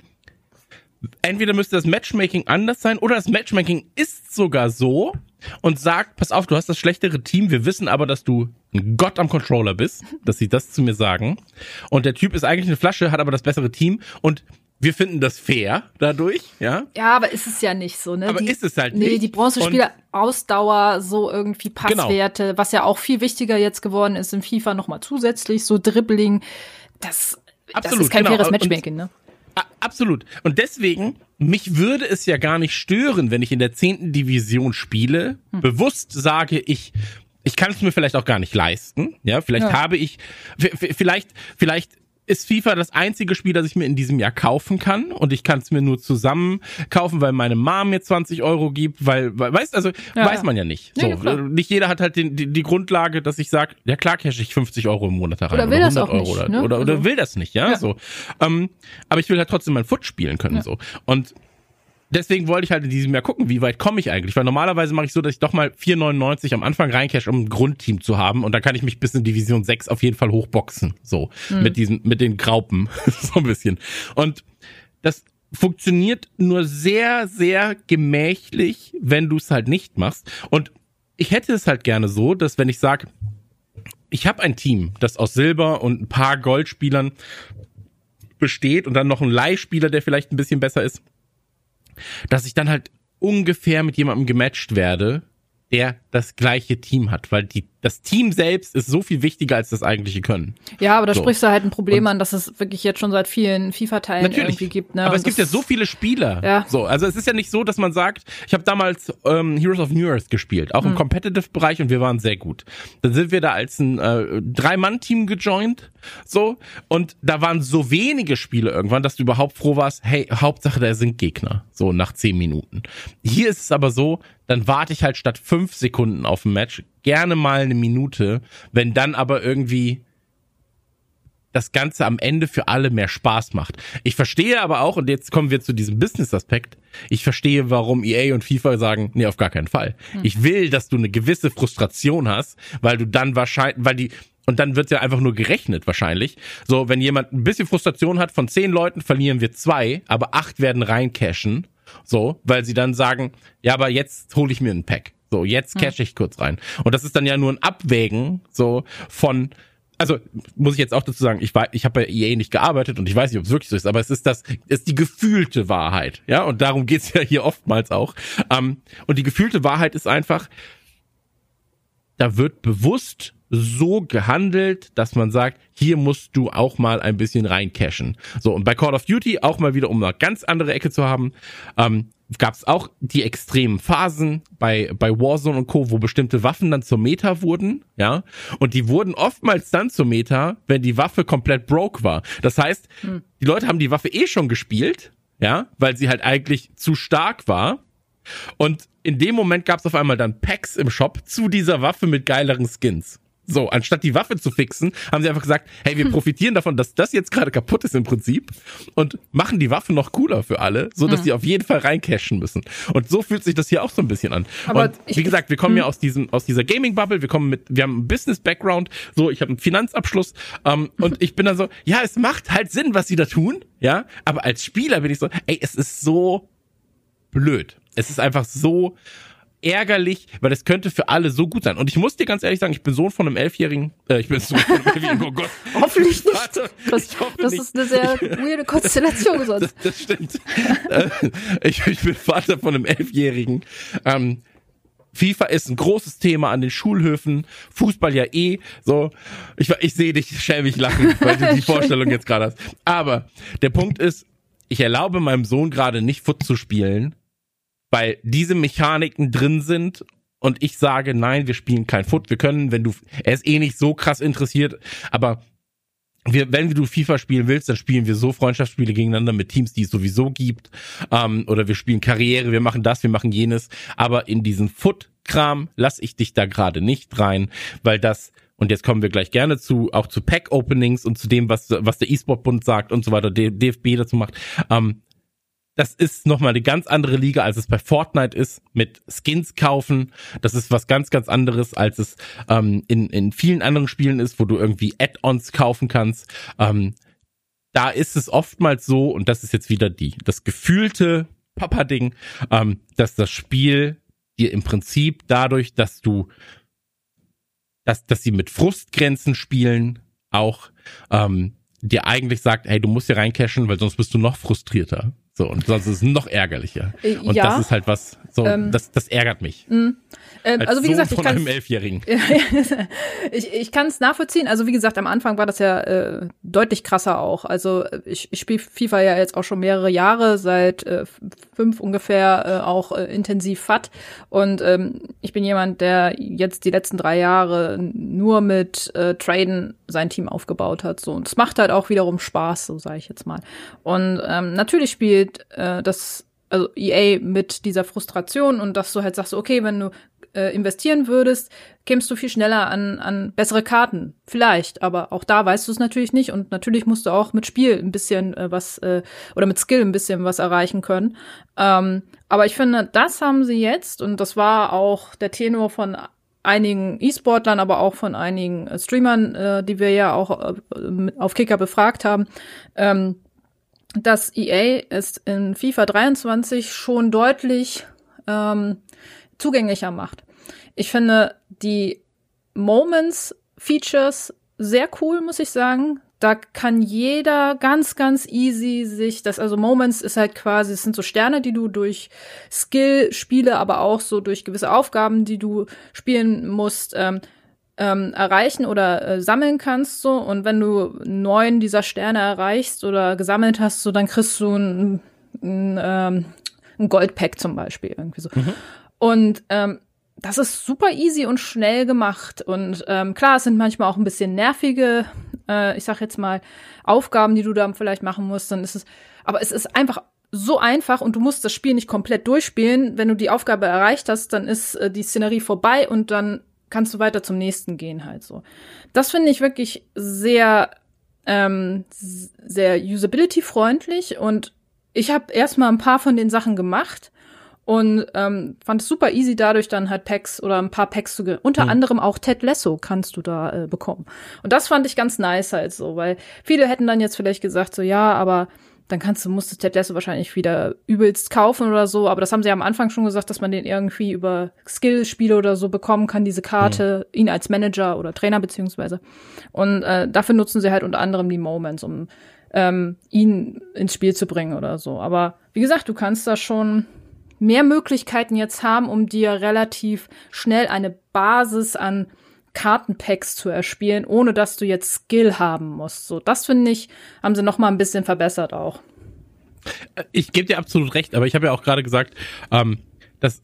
Speaker 1: entweder müsste das Matchmaking anders sein oder das Matchmaking ist sogar so, und sagt, pass auf, du hast das schlechtere Team, wir wissen aber, dass du ein Gott am Controller bist, dass sie das zu mir sagen. Und der Typ ist eigentlich eine Flasche, hat aber das bessere Team und wir finden das fair dadurch, ja.
Speaker 3: Ja, aber ist es ja nicht so, ne?
Speaker 1: Aber
Speaker 3: die,
Speaker 1: ist es halt nicht.
Speaker 3: Nee, die Bronzespieler Ausdauer, so irgendwie genau. Passwerte, genau. was ja auch viel wichtiger jetzt geworden ist in FIFA nochmal zusätzlich, so Dribbling, das, Absolut, das ist kein genau. faires Matchmaking, ne?
Speaker 1: Absolut. Und deswegen, mich würde es ja gar nicht stören, wenn ich in der zehnten Division spiele, hm. bewusst sage, ich, ich kann es mir vielleicht auch gar nicht leisten. Ja, vielleicht ja. habe ich, vielleicht, vielleicht ist FIFA das einzige Spiel, das ich mir in diesem Jahr kaufen kann und ich kann es mir nur zusammen kaufen, weil meine Mom mir 20 Euro gibt, weil, weil weißt also ja, weiß man ja nicht. So, ja, nicht jeder hat halt den, die, die Grundlage, dass ich sage, ja klar cash ich 50 Euro im Monat da rein
Speaker 3: oder, will oder 100 das auch Euro
Speaker 1: nicht,
Speaker 3: ne?
Speaker 1: oder, oder, also, will das nicht, ja, ja. so. Ähm, aber ich will halt trotzdem mein Foot spielen können so und deswegen wollte ich halt in diesem Jahr gucken, wie weit komme ich eigentlich. Weil normalerweise mache ich so, dass ich doch mal 4,99 am Anfang reincash, um ein Grundteam zu haben. Und dann kann ich mich bis in Division 6 auf jeden Fall hochboxen. So. Mhm. Mit diesen, mit den Graupen. [laughs] so ein bisschen. Und das funktioniert nur sehr, sehr gemächlich, wenn du es halt nicht machst. Und ich hätte es halt gerne so, dass wenn ich sage, ich habe ein Team, das aus Silber und ein paar Goldspielern besteht und dann noch ein Leihspieler, der vielleicht ein bisschen besser ist, dass ich dann halt ungefähr mit jemandem gematcht werde, der das gleiche Team hat, weil die, das Team selbst ist so viel wichtiger als das eigentliche Können.
Speaker 3: Ja, aber da so. sprichst du halt ein Problem und an, dass es wirklich jetzt schon seit vielen FIFA-Teilen irgendwie gibt. Ne?
Speaker 1: Aber und es gibt ja so viele Spieler.
Speaker 3: Ja.
Speaker 1: So, also es ist ja nicht so, dass man sagt, ich habe damals ähm, Heroes of New Earth gespielt, auch im mhm. Competitive-Bereich und wir waren sehr gut. Dann sind wir da als ein äh, Drei-Mann-Team gejoint, so und da waren so wenige Spiele irgendwann, dass du überhaupt froh warst. Hey, Hauptsache da sind Gegner. So nach zehn Minuten. Hier ist es aber so, dann warte ich halt statt fünf Sekunden auf ein Match gerne mal eine Minute, wenn dann aber irgendwie das Ganze am Ende für alle mehr Spaß macht. Ich verstehe aber auch, und jetzt kommen wir zu diesem Business-Aspekt, ich verstehe, warum EA und FIFA sagen, nee, auf gar keinen Fall. Hm. Ich will, dass du eine gewisse Frustration hast, weil du dann wahrscheinlich, weil die, und dann wird ja einfach nur gerechnet wahrscheinlich. So, wenn jemand ein bisschen Frustration hat, von zehn Leuten verlieren wir zwei, aber acht werden reincashen. So, weil sie dann sagen, ja, aber jetzt hole ich mir ein Pack. So, jetzt hm. cash ich kurz rein. Und das ist dann ja nur ein Abwägen, so, von, also muss ich jetzt auch dazu sagen, ich war, ich habe bei EA nicht gearbeitet und ich weiß nicht, ob es wirklich so ist, aber es ist das, ist die gefühlte Wahrheit, ja, und darum geht's [laughs] ja hier oftmals auch. Ähm, und die gefühlte Wahrheit ist einfach, da wird bewusst so gehandelt, dass man sagt, hier musst du auch mal ein bisschen reincashen. So, und bei Call of Duty auch mal wieder, um eine ganz andere Ecke zu haben, ähm, gab es auch die extremen Phasen bei, bei Warzone und Co., wo bestimmte Waffen dann zur Meta wurden, ja. Und die wurden oftmals dann zur Meta, wenn die Waffe komplett broke war. Das heißt, hm. die Leute haben die Waffe eh schon gespielt, ja, weil sie halt eigentlich zu stark war. Und in dem Moment gab es auf einmal dann Packs im Shop zu dieser Waffe mit geileren Skins. So, anstatt die Waffe zu fixen, haben sie einfach gesagt, hey, wir [laughs] profitieren davon, dass das jetzt gerade kaputt ist im Prinzip und machen die Waffe noch cooler für alle, so dass mhm. die auf jeden Fall reincashen müssen. Und so fühlt sich das hier auch so ein bisschen an. Aber und wie gesagt, wir kommen mhm. ja aus diesem aus dieser Gaming Bubble, wir kommen mit wir haben einen Business Background, so ich habe einen Finanzabschluss ähm, [laughs] und ich bin dann so, ja, es macht halt Sinn, was sie da tun, ja, aber als Spieler bin ich so, ey, es ist so blöd. Es ist einfach so ärgerlich, weil es könnte für alle so gut sein. Und ich muss dir ganz ehrlich sagen, ich bin Sohn von einem Elfjährigen, äh, ich bin Sohn von einem Elfjährigen, oh Gott. [laughs]
Speaker 3: Hoffentlich nicht. Vater, das, das nicht. ist eine sehr weirde Konstellation [laughs] sonst.
Speaker 1: Das, das stimmt. Äh, ich, ich bin Vater von einem Elfjährigen. Ähm, FIFA ist ein großes Thema an den Schulhöfen, Fußball ja eh, so. Ich, ich sehe dich schelmig lachen, weil du die [laughs] Vorstellung jetzt gerade hast. Aber der Punkt ist, ich erlaube meinem Sohn gerade nicht Foot zu spielen, weil diese Mechaniken drin sind und ich sage, nein, wir spielen kein Foot. Wir können, wenn du, er ist eh nicht so krass interessiert, aber wir, wenn du FIFA spielen willst, dann spielen wir so Freundschaftsspiele gegeneinander mit Teams, die es sowieso gibt. Ähm, oder wir spielen Karriere, wir machen das, wir machen jenes. Aber in diesen Foot-Kram lass ich dich da gerade nicht rein, weil das, und jetzt kommen wir gleich gerne zu, auch zu Pack-Openings und zu dem, was, was der E-Sport-Bund sagt und so weiter, DFB dazu macht. Ähm, das ist nochmal eine ganz andere Liga, als es bei Fortnite ist, mit Skins kaufen. Das ist was ganz, ganz anderes, als es ähm, in, in vielen anderen Spielen ist, wo du irgendwie Add-ons kaufen kannst. Ähm, da ist es oftmals so, und das ist jetzt wieder die, das gefühlte Papa-Ding, ähm, dass das Spiel dir im Prinzip dadurch, dass du, dass, dass sie mit Frustgrenzen spielen, auch ähm, dir eigentlich sagt, hey, du musst hier reincashen, weil sonst bist du noch frustrierter. So, und sonst ist es noch ärgerlicher. Äh, und ja. das ist halt was, so, ähm, das, das ärgert mich. Mh.
Speaker 3: Ähm, also wie Sohn gesagt, ich
Speaker 1: kann einem Elfjährigen. [laughs]
Speaker 3: ich ich kann es nachvollziehen. Also wie gesagt, am Anfang war das ja äh, deutlich krasser auch. Also ich, ich spiele FIFA ja jetzt auch schon mehrere Jahre, seit äh, fünf ungefähr äh, auch äh, intensiv FAT. Und ähm, ich bin jemand, der jetzt die letzten drei Jahre nur mit äh, Traden sein Team aufgebaut hat. So und es macht halt auch wiederum Spaß, so sage ich jetzt mal. Und ähm, natürlich spielt äh, das also EA mit dieser Frustration und dass du halt sagst, okay, wenn du äh, investieren würdest, kämst du viel schneller an, an bessere Karten. Vielleicht, aber auch da weißt du es natürlich nicht und natürlich musst du auch mit Spiel ein bisschen äh, was äh, oder mit Skill ein bisschen was erreichen können. Ähm, aber ich finde, das haben sie jetzt und das war auch der Tenor von einigen E-Sportlern, aber auch von einigen äh, Streamern, äh, die wir ja auch äh, auf Kicker befragt haben. Ähm, dass EA es in FIFA 23 schon deutlich ähm, zugänglicher macht. Ich finde die Moments Features sehr cool, muss ich sagen. Da kann jeder ganz, ganz easy sich das, also Moments ist halt quasi, es sind so Sterne, die du durch Skill Spiele, aber auch so durch gewisse Aufgaben, die du spielen musst, ähm, ähm, erreichen oder äh, sammeln kannst so und wenn du neun dieser Sterne erreichst oder gesammelt hast, so dann kriegst du ein, ein, ähm, ein Goldpack zum Beispiel irgendwie so. Mhm. Und ähm, das ist super easy und schnell gemacht und ähm, klar, es sind manchmal auch ein bisschen nervige, äh, ich sag jetzt mal Aufgaben, die du da vielleicht machen musst. Dann ist es, aber es ist einfach so einfach und du musst das Spiel nicht komplett durchspielen. Wenn du die Aufgabe erreicht hast, dann ist äh, die Szenerie vorbei und dann kannst du weiter zum nächsten gehen halt so. Das finde ich wirklich sehr ähm, sehr usability-freundlich und ich habe erstmal ein paar von den Sachen gemacht und ähm, fand es super easy, dadurch dann halt Packs oder ein paar Packs zu ge Unter mhm. anderem auch Ted Lasso kannst du da äh, bekommen. Und das fand ich ganz nice halt so, weil viele hätten dann jetzt vielleicht gesagt so, ja, aber dann kannst du, musst du Ted wahrscheinlich wieder übelst kaufen oder so. Aber das haben sie ja am Anfang schon gesagt, dass man den irgendwie über Skillspiele oder so bekommen kann, diese Karte, mhm. ihn als Manager oder Trainer beziehungsweise. Und äh, dafür nutzen sie halt unter anderem die Moments, um ähm, ihn ins Spiel zu bringen oder so. Aber wie gesagt, du kannst da schon mehr Möglichkeiten jetzt haben, um dir relativ schnell eine Basis an Kartenpacks zu erspielen, ohne dass du jetzt Skill haben musst. So, das finde ich, haben sie noch mal ein bisschen verbessert auch.
Speaker 1: Ich gebe dir absolut recht, aber ich habe ja auch gerade gesagt, ähm, dass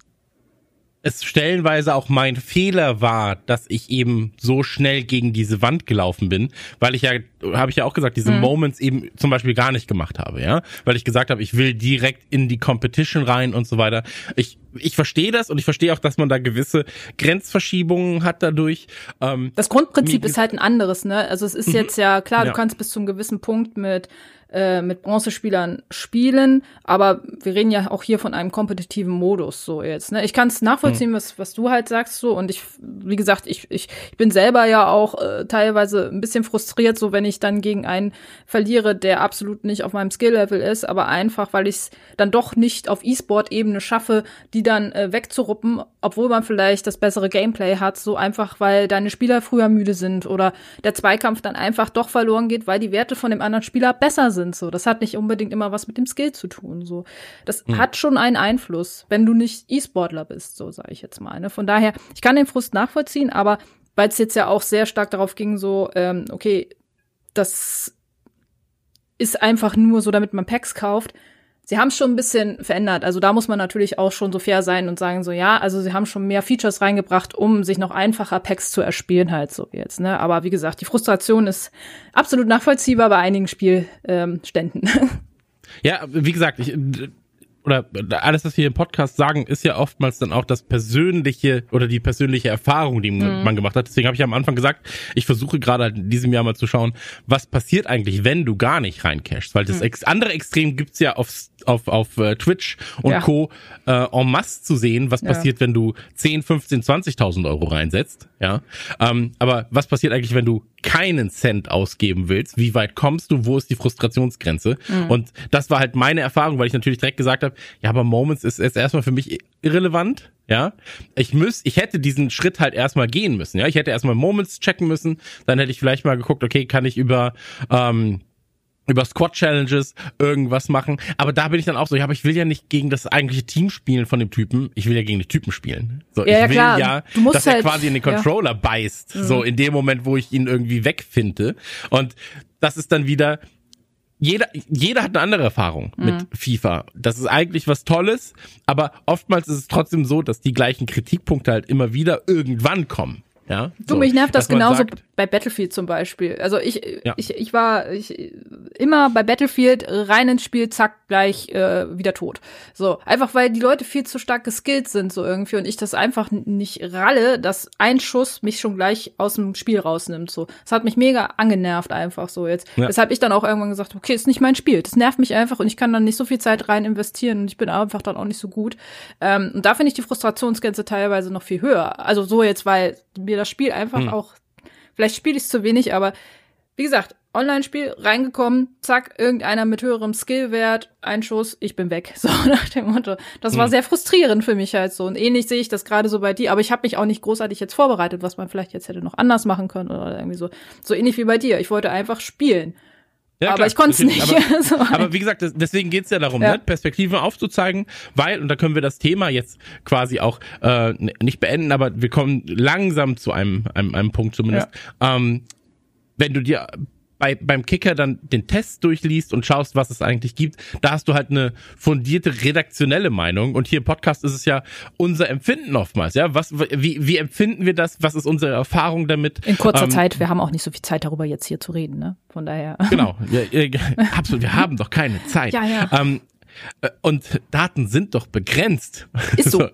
Speaker 1: es stellenweise auch mein Fehler war, dass ich eben so schnell gegen diese Wand gelaufen bin, weil ich ja, habe ich ja auch gesagt, diese mhm. Moments eben zum Beispiel gar nicht gemacht habe, ja, weil ich gesagt habe, ich will direkt in die Competition rein und so weiter. Ich ich verstehe das und ich verstehe auch, dass man da gewisse Grenzverschiebungen hat dadurch.
Speaker 3: Ähm, das Grundprinzip ist halt ein anderes, ne? Also es ist mhm. jetzt ja klar, ja. du kannst bis zu einem gewissen Punkt mit äh, mit Bronzespielern spielen, aber wir reden ja auch hier von einem kompetitiven Modus so jetzt. Ne? Ich kann es nachvollziehen, mhm. was, was du halt sagst so und ich, wie gesagt, ich, ich, ich bin selber ja auch äh, teilweise ein bisschen frustriert, so wenn ich dann gegen einen verliere, der absolut nicht auf meinem Skill-Level ist, aber einfach, weil ich es dann doch nicht auf E-Sport-Ebene schaffe, die dann äh, wegzuruppen, obwohl man vielleicht das bessere Gameplay hat, so einfach, weil deine Spieler früher müde sind oder der Zweikampf dann einfach doch verloren geht, weil die Werte von dem anderen Spieler besser sind sind. So, das hat nicht unbedingt immer was mit dem Skill zu tun. So, das mhm. hat schon einen Einfluss, wenn du nicht E-Sportler bist. So sage ich jetzt mal. Ne? Von daher, ich kann den Frust nachvollziehen, aber weil es jetzt ja auch sehr stark darauf ging, so, ähm, okay, das ist einfach nur so, damit man Packs kauft sie haben es schon ein bisschen verändert. Also da muss man natürlich auch schon so fair sein und sagen so, ja, also sie haben schon mehr Features reingebracht, um sich noch einfacher Packs zu erspielen halt so jetzt. Ne? Aber wie gesagt, die Frustration ist absolut nachvollziehbar bei einigen Spielständen. Ähm, [laughs]
Speaker 1: ja, wie gesagt, ich oder alles, was wir im Podcast sagen, ist ja oftmals dann auch das persönliche oder die persönliche Erfahrung, die mhm. man gemacht hat. Deswegen habe ich am Anfang gesagt, ich versuche gerade halt in diesem Jahr mal zu schauen, was passiert eigentlich, wenn du gar nicht reincashst. Weil das mhm. andere Extrem gibt's ja auf, auf, auf uh, Twitch und ja. Co. Äh, en masse zu sehen, was ja. passiert, wenn du 10, 15, 20.000 Euro reinsetzt. Ja, ähm, aber was passiert eigentlich, wenn du keinen Cent ausgeben willst? Wie weit kommst du? Wo ist die Frustrationsgrenze? Mhm. Und das war halt meine Erfahrung, weil ich natürlich direkt gesagt habe, ja, aber Moments ist, ist erstmal für mich irrelevant. Ja, ich müß, ich hätte diesen Schritt halt erstmal gehen müssen. Ja, ich hätte erstmal Moments checken müssen. Dann hätte ich vielleicht mal geguckt, okay, kann ich über ähm, über Squad Challenges irgendwas machen. Aber da bin ich dann auch so, ja, aber ich will ja nicht gegen das eigentliche Team spielen von dem Typen. Ich will ja gegen die Typen spielen. So,
Speaker 3: ja,
Speaker 1: ich will
Speaker 3: klar.
Speaker 1: ja, dass halt, er quasi in den Controller ja. beißt. Mhm. So in dem Moment, wo ich ihn irgendwie wegfinde. Und das ist dann wieder, jeder, jeder hat eine andere Erfahrung mhm. mit FIFA. Das ist eigentlich was Tolles, aber oftmals ist es trotzdem so, dass die gleichen Kritikpunkte halt immer wieder irgendwann kommen. Ja,
Speaker 3: du, so, mich nervt das genauso sagt, bei Battlefield zum Beispiel. Also ich, ja. ich, ich war ich, immer bei Battlefield rein ins Spiel, zack, gleich äh, wieder tot. So, einfach weil die Leute viel zu stark geskillt sind so irgendwie und ich das einfach nicht ralle, dass ein Schuss mich schon gleich aus dem Spiel rausnimmt. So, das hat mich mega angenervt einfach so jetzt. Ja. Weshalb ich dann auch irgendwann gesagt, okay, ist nicht mein Spiel. Das nervt mich einfach und ich kann dann nicht so viel Zeit rein investieren und ich bin einfach dann auch nicht so gut. Ähm, und da finde ich die Frustrationsgrenze teilweise noch viel höher. Also so jetzt, weil mir das Spiel einfach hm. auch Vielleicht spiele ich es zu wenig, aber wie gesagt, Online-Spiel, reingekommen, zack, irgendeiner mit höherem Skillwert, ein Schuss, ich bin weg. [laughs] So nach dem Motto. Das war hm. sehr frustrierend für mich halt so. Und ähnlich sehe ich das gerade so bei dir, aber ich habe mich auch nicht großartig jetzt vorbereitet, was man vielleicht jetzt hätte noch anders machen können oder irgendwie so. So ähnlich wie bei dir. Ich wollte einfach spielen. Ja, aber klar, ich konnte es nicht.
Speaker 1: Aber, [laughs] so aber, wie gesagt, deswegen geht's ja darum, ja. Ne? Perspektiven aufzuzeigen, weil, und da können wir das Thema jetzt quasi auch äh, nicht beenden, aber wir kommen langsam zu einem, einem, einem Punkt zumindest. Ja. Ähm, wenn du dir bei, beim Kicker dann den Test durchliest und schaust, was es eigentlich gibt, da hast du halt eine fundierte redaktionelle Meinung. Und hier im Podcast ist es ja unser Empfinden oftmals. Ja, was, wie, wie empfinden wir das? Was ist unsere Erfahrung damit?
Speaker 3: In kurzer ähm, Zeit. Wir haben auch nicht so viel Zeit darüber jetzt hier zu reden, ne? Von daher. [laughs]
Speaker 1: Genau. Ja, absolut. Wir haben doch keine Zeit. [laughs]
Speaker 3: Ja, ja.
Speaker 1: Ähm, äh, und Daten sind doch begrenzt.
Speaker 3: Ist so. so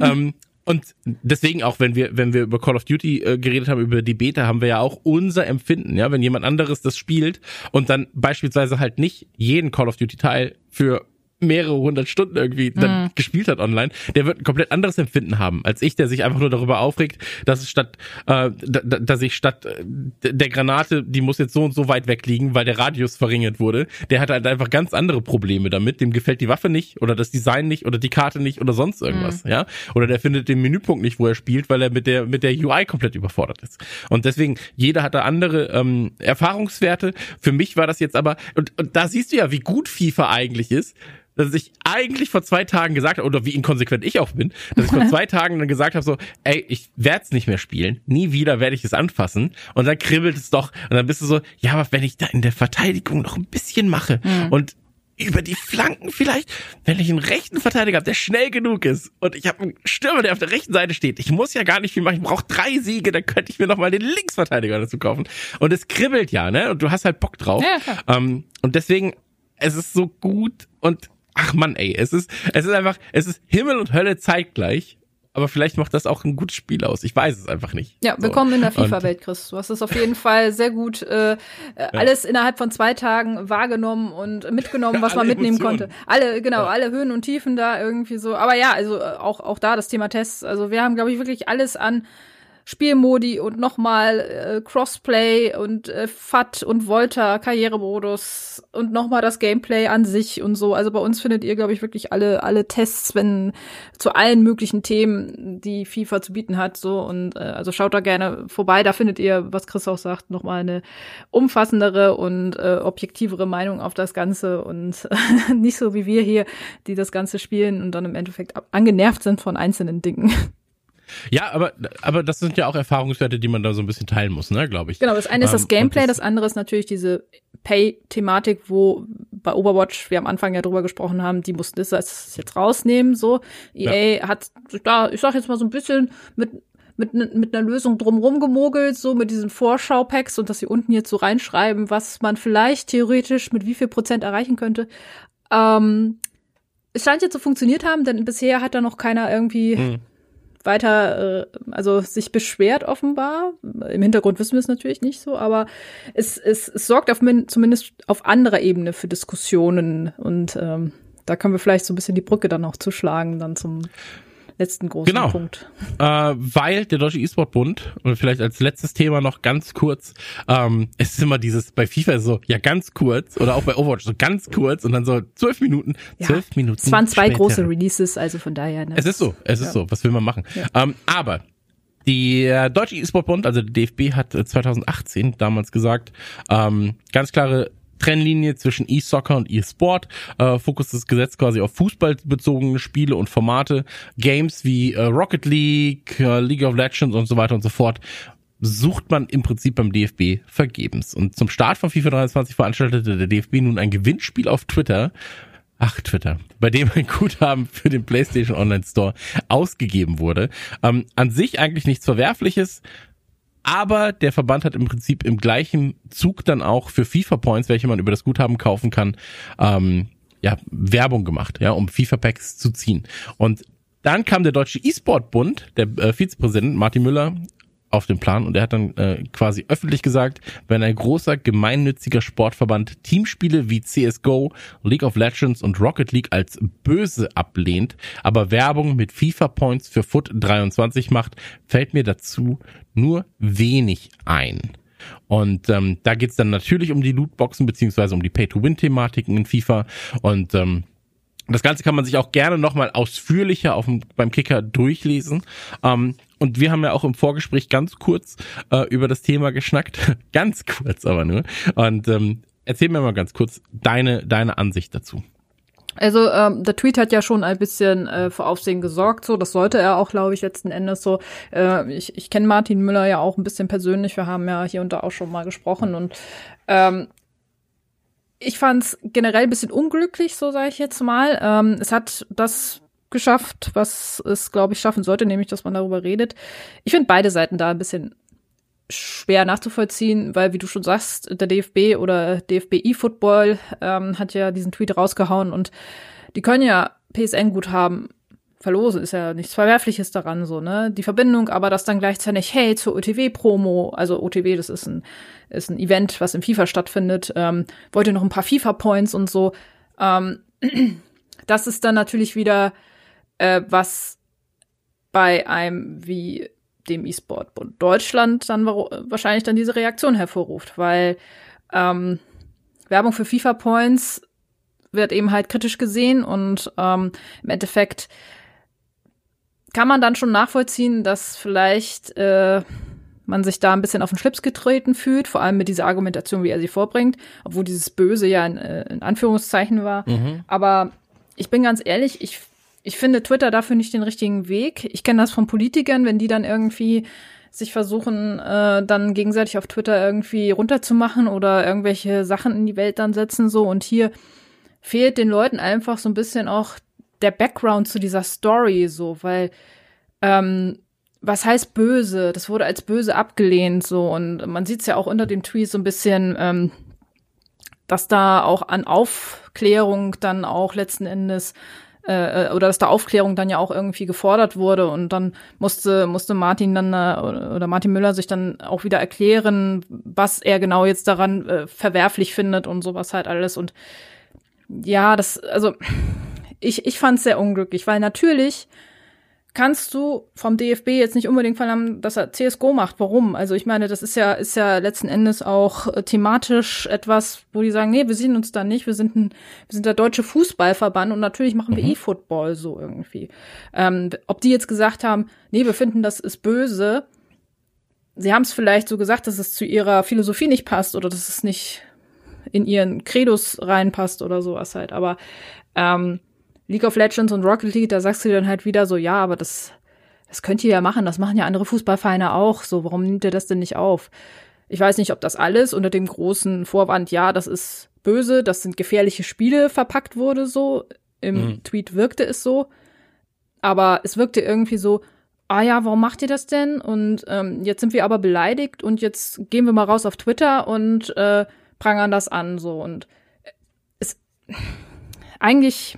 Speaker 3: [laughs] ähm,
Speaker 1: Und deswegen auch, wenn wir, wenn wir über Call of Duty äh, geredet haben, über die Beta, haben wir ja auch unser Empfinden, ja, wenn jemand anderes das spielt und dann beispielsweise halt nicht jeden Call of Duty Teil für mehrere hundert Stunden irgendwie dann mhm. gespielt hat online, der wird ein komplett anderes Empfinden haben als ich, der sich einfach nur darüber aufregt, dass es statt, äh, dass ich statt äh, der Granate, die muss jetzt so und so weit weg liegen, weil der Radius verringert wurde. Der hat halt einfach ganz andere Probleme damit. Dem gefällt die Waffe nicht oder das Design nicht oder die Karte nicht oder sonst irgendwas, mhm. ja. Oder der findet den Menüpunkt nicht, wo er spielt, weil er mit der mit der UI komplett überfordert ist. Und deswegen jeder hat da andere ähm, Erfahrungswerte. Für mich war das jetzt aber und, und da siehst du ja, wie gut FIFA eigentlich ist dass ich eigentlich vor zwei Tagen gesagt habe, oder wie inkonsequent ich auch bin, dass ich vor [laughs] zwei Tagen dann gesagt habe, so, ey, ich werde es nicht mehr spielen, nie wieder werde ich es anfassen. Und dann kribbelt es doch, und dann bist du so, ja, aber wenn ich da in der Verteidigung noch ein bisschen mache mhm. und über die Flanken vielleicht, wenn ich einen rechten Verteidiger habe, der schnell genug ist und ich habe einen Stürmer, der auf der rechten Seite steht. Ich muss ja gar nicht viel machen, ich brauche drei Siege, dann könnte ich mir noch mal den Linksverteidiger dazu kaufen. Und es kribbelt ja, ne? Und du hast halt Bock drauf. Ja, ähm, und deswegen, es ist so gut und ach man, ey, es ist, es ist einfach, es ist Himmel und Hölle zeitgleich. Aber vielleicht macht das auch ein gutes Spiel aus. Ich weiß es einfach nicht.
Speaker 3: Ja, willkommen so. in der FIFA-Welt, Chris. Du hast es auf jeden Fall sehr gut äh, ja. alles innerhalb von zwei Tagen wahrgenommen und mitgenommen, was man mitnehmen Emotionen. konnte. Alle, genau, ja. alle Höhen und Tiefen da irgendwie so. Aber ja, also äh, auch auch da das Thema Tests. Also wir haben, glaube ich, wirklich alles an Spielmodi und nochmal äh, Crossplay und äh, FAT und Volta Karrieremodus und nochmal das Gameplay an sich und so. Also bei uns findet ihr, glaube ich, wirklich alle alle Tests, wenn zu allen möglichen Themen, die FIFA zu bieten hat. So und äh, also schaut da gerne vorbei. Da findet ihr, was Chris auch sagt, nochmal eine umfassendere und äh, objektivere Meinung auf das Ganze und [laughs] nicht so wie wir hier, die das Ganze spielen und dann im Endeffekt angenervt sind von einzelnen Dingen.
Speaker 1: Ja, aber, aber das sind ja auch Erfahrungswerte, die man da so ein bisschen teilen muss, ne, glaube ich.
Speaker 3: Genau, das eine ist das ähm, Gameplay, das, das andere ist natürlich diese Pay-Thematik, wo bei Overwatch wir am Anfang ja drüber gesprochen haben, die mussten das jetzt rausnehmen, so. EA ja. hat da, ich sag jetzt mal so ein bisschen mit mit, mit einer Lösung drumrum gemogelt, so mit diesen Vorschau-Packs und dass sie unten jetzt so reinschreiben, was man vielleicht theoretisch mit wie viel Prozent erreichen könnte. Ähm, es scheint jetzt zu so funktioniert haben, denn bisher hat da noch keiner irgendwie hm weiter, äh, also sich beschwert offenbar. Im Hintergrund wissen wir es natürlich nicht so, aber es, es, es sorgt auf min, zumindest auf anderer Ebene für Diskussionen und ähm, da können wir vielleicht so ein bisschen die Brücke dann auch zuschlagen, dann zum letzten großen
Speaker 1: genau.
Speaker 3: Punkt.
Speaker 1: Äh, weil der Deutsche E-Sport-Bund, und vielleicht als letztes Thema noch ganz kurz, ähm, es ist immer dieses, bei FIFA so, ja ganz kurz, oder auch bei Overwatch so ganz kurz und dann so zwölf Minuten, zwölf ja, Minuten.
Speaker 3: Es waren zwei später. große Releases, also von daher.
Speaker 1: Ne? Es ist so, es ist ja. so, was will man machen? Ja. Ähm, aber die Deutsche E-Sport-Bund, also der DFB, hat 2018 damals gesagt, ähm, ganz klare Trennlinie zwischen E-Soccer und E-Sport. Äh, Fokus des Gesetzes quasi auf fußballbezogene Spiele und Formate. Games wie äh, Rocket League, äh, League of Legends und so weiter und so fort sucht man im Prinzip beim DFB vergebens. Und zum Start von FIFA 23 veranstaltete der DFB nun ein Gewinnspiel auf Twitter. Ach, Twitter, bei dem ein Guthaben für den PlayStation Online Store ausgegeben wurde. Ähm, an sich eigentlich nichts Verwerfliches, aber der Verband hat im Prinzip im gleichen Zug dann auch für FIFA Points, welche man über das Guthaben kaufen kann, ähm, ja, Werbung gemacht, ja, um FIFA Packs zu ziehen. Und dann kam der Deutsche E-Sport Bund, der äh, Vizepräsident Martin Müller auf den Plan und er hat dann äh, quasi öffentlich gesagt, wenn ein großer gemeinnütziger Sportverband Teamspiele wie CSGO, League of Legends und Rocket League als böse ablehnt, aber Werbung mit FIFA Points für Foot 23 macht, fällt mir dazu nur wenig ein. Und ähm, da geht's dann natürlich um die Lootboxen beziehungsweise um die Pay-to-Win-Thematiken in FIFA und ähm, das Ganze kann man sich auch gerne nochmal ausführlicher auf dem, beim Kicker durchlesen. Ähm, und wir haben ja auch im Vorgespräch ganz kurz äh, über das Thema geschnackt. [laughs] ganz kurz aber nur. Und ähm, erzähl mir mal ganz kurz deine, deine Ansicht dazu.
Speaker 3: Also ähm, der Tweet hat ja schon ein bisschen äh, für Aufsehen gesorgt, so das sollte er auch, glaube ich, letzten Endes so. Äh, ich ich kenne Martin Müller ja auch ein bisschen persönlich, wir haben ja hier und da auch schon mal gesprochen und ähm, ich fand es generell ein bisschen unglücklich, so sage ich jetzt mal. Ähm, es hat das geschafft, was es, glaube ich, schaffen sollte, nämlich, dass man darüber redet. Ich finde beide Seiten da ein bisschen schwer nachzuvollziehen, weil, wie du schon sagst, der DFB oder DFB eFootball ähm, hat ja diesen Tweet rausgehauen und die können ja PSN-Guthaben verlosen, ist ja nichts Verwerfliches daran, so, ne? Die Verbindung, aber das dann gleichzeitig, hey, zur OTW-Promo, also OTW, das ist ein, ist ein Event, was im FIFA stattfindet, ähm, wollte noch ein paar FIFA-Points und so. Ähm, [clears throat] das ist dann natürlich wieder äh, was bei einem wie dem E-Sport-Bund Deutschland dann wahrscheinlich dann diese Reaktion hervorruft, weil ähm, Werbung für FIFA-Points wird eben halt kritisch gesehen und ähm, im Endeffekt kann man dann schon nachvollziehen, dass vielleicht äh, man sich da ein bisschen auf den Schlips getreten fühlt, vor allem mit dieser Argumentation, wie er sie vorbringt, obwohl dieses Böse ja in, äh, in Anführungszeichen war. Mhm. Aber ich bin ganz ehrlich, ich ich finde Twitter dafür nicht den richtigen Weg. Ich kenne das von Politikern, wenn die dann irgendwie sich versuchen, äh, dann gegenseitig auf Twitter irgendwie runterzumachen oder irgendwelche Sachen in die Welt dann setzen, so. Und hier fehlt den Leuten einfach so ein bisschen auch der Background zu dieser Story, so, weil, ähm, was heißt böse? Das wurde als böse abgelehnt, so. Und man sieht es ja auch unter dem Tweet so ein bisschen, ähm, dass da auch an Aufklärung dann auch letzten Endes äh, oder dass da Aufklärung dann ja auch irgendwie gefordert wurde und dann musste musste Martin dann äh, oder Martin Müller sich dann auch wieder erklären, was er genau jetzt daran äh, verwerflich findet und sowas halt alles. Und ja, das also ich ich fand es sehr unglücklich, weil natürlich kannst du vom DFB jetzt nicht unbedingt verlangen, dass er CSGO macht. Warum? Also ich meine, das ist ja, ist ja letzten Endes auch äh, thematisch etwas, wo die sagen, nee, wir sehen uns da nicht, wir sind ein, wir sind der deutsche Fußballverband und natürlich machen wir mhm. E-Football so irgendwie. Ähm, ob die jetzt gesagt haben, nee, wir finden, das ist böse, sie haben es vielleicht so gesagt, dass es zu ihrer Philosophie nicht passt oder dass es nicht in ihren Credos reinpasst oder sowas halt. Aber ähm, League of Legends und Rocket League, da sagst du dir dann halt wieder so, ja, aber das, das könnt ihr ja machen, das machen ja andere Fußballvereine auch, so, warum nimmt ihr das denn nicht auf? Ich weiß nicht, ob das alles unter dem großen Vorwand, ja, das ist böse, das sind gefährliche Spiele verpackt wurde, so. Im mhm. Tweet wirkte es so. Aber es wirkte irgendwie so, ah ja, warum macht ihr das denn? Und ähm, jetzt sind wir aber beleidigt und jetzt gehen wir mal raus auf Twitter und äh, prangern das an, so. Und es [sighs] eigentlich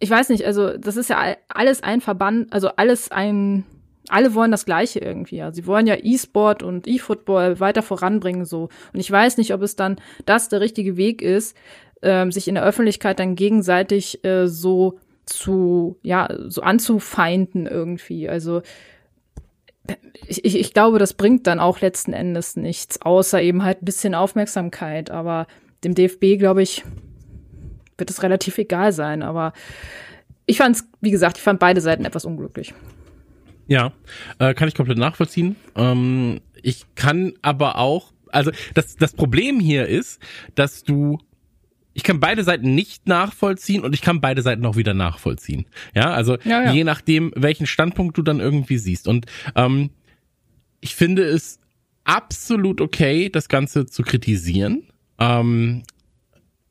Speaker 3: ich weiß nicht, also das ist ja alles ein Verband, also alles ein, alle wollen das Gleiche irgendwie. Ja. Sie wollen ja E-Sport und E-Football weiter voranbringen so. Und ich weiß nicht, ob es dann das der richtige Weg ist, ähm, sich in der Öffentlichkeit dann gegenseitig äh, so zu, ja, so anzufeinden irgendwie. Also ich, ich, ich glaube, das bringt dann auch letzten Endes nichts, außer eben halt ein bisschen Aufmerksamkeit. Aber dem DFB, glaube ich, wird es relativ egal sein. Aber ich fand es, wie gesagt, ich fand beide Seiten etwas unglücklich.
Speaker 1: Ja, äh, kann ich komplett nachvollziehen. Ähm, ich kann aber auch, also das, das Problem hier ist, dass du ich kann beide Seiten nicht nachvollziehen und ich kann beide Seiten auch wieder nachvollziehen. Ja, also ja, ja. je nachdem, welchen Standpunkt du dann irgendwie siehst. Und ähm, ich finde es absolut okay, das Ganze zu kritisieren. Ähm,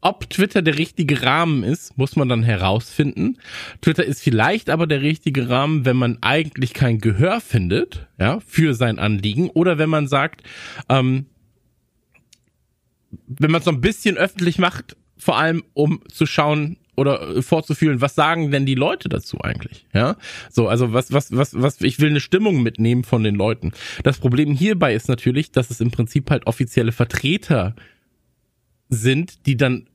Speaker 1: ob Twitter der richtige Rahmen ist, muss man dann herausfinden. Twitter ist vielleicht aber der richtige Rahmen, wenn man eigentlich kein Gehör findet, ja, für sein Anliegen, oder wenn man sagt, ähm, wenn man es so ein bisschen öffentlich macht, vor allem um zu schauen oder vorzufühlen, was sagen denn die Leute dazu eigentlich? Ja, so, also was, was, was, was, ich will eine Stimmung mitnehmen von den Leuten. Das Problem hierbei ist natürlich, dass es im Prinzip halt offizielle Vertreter sind, die dann,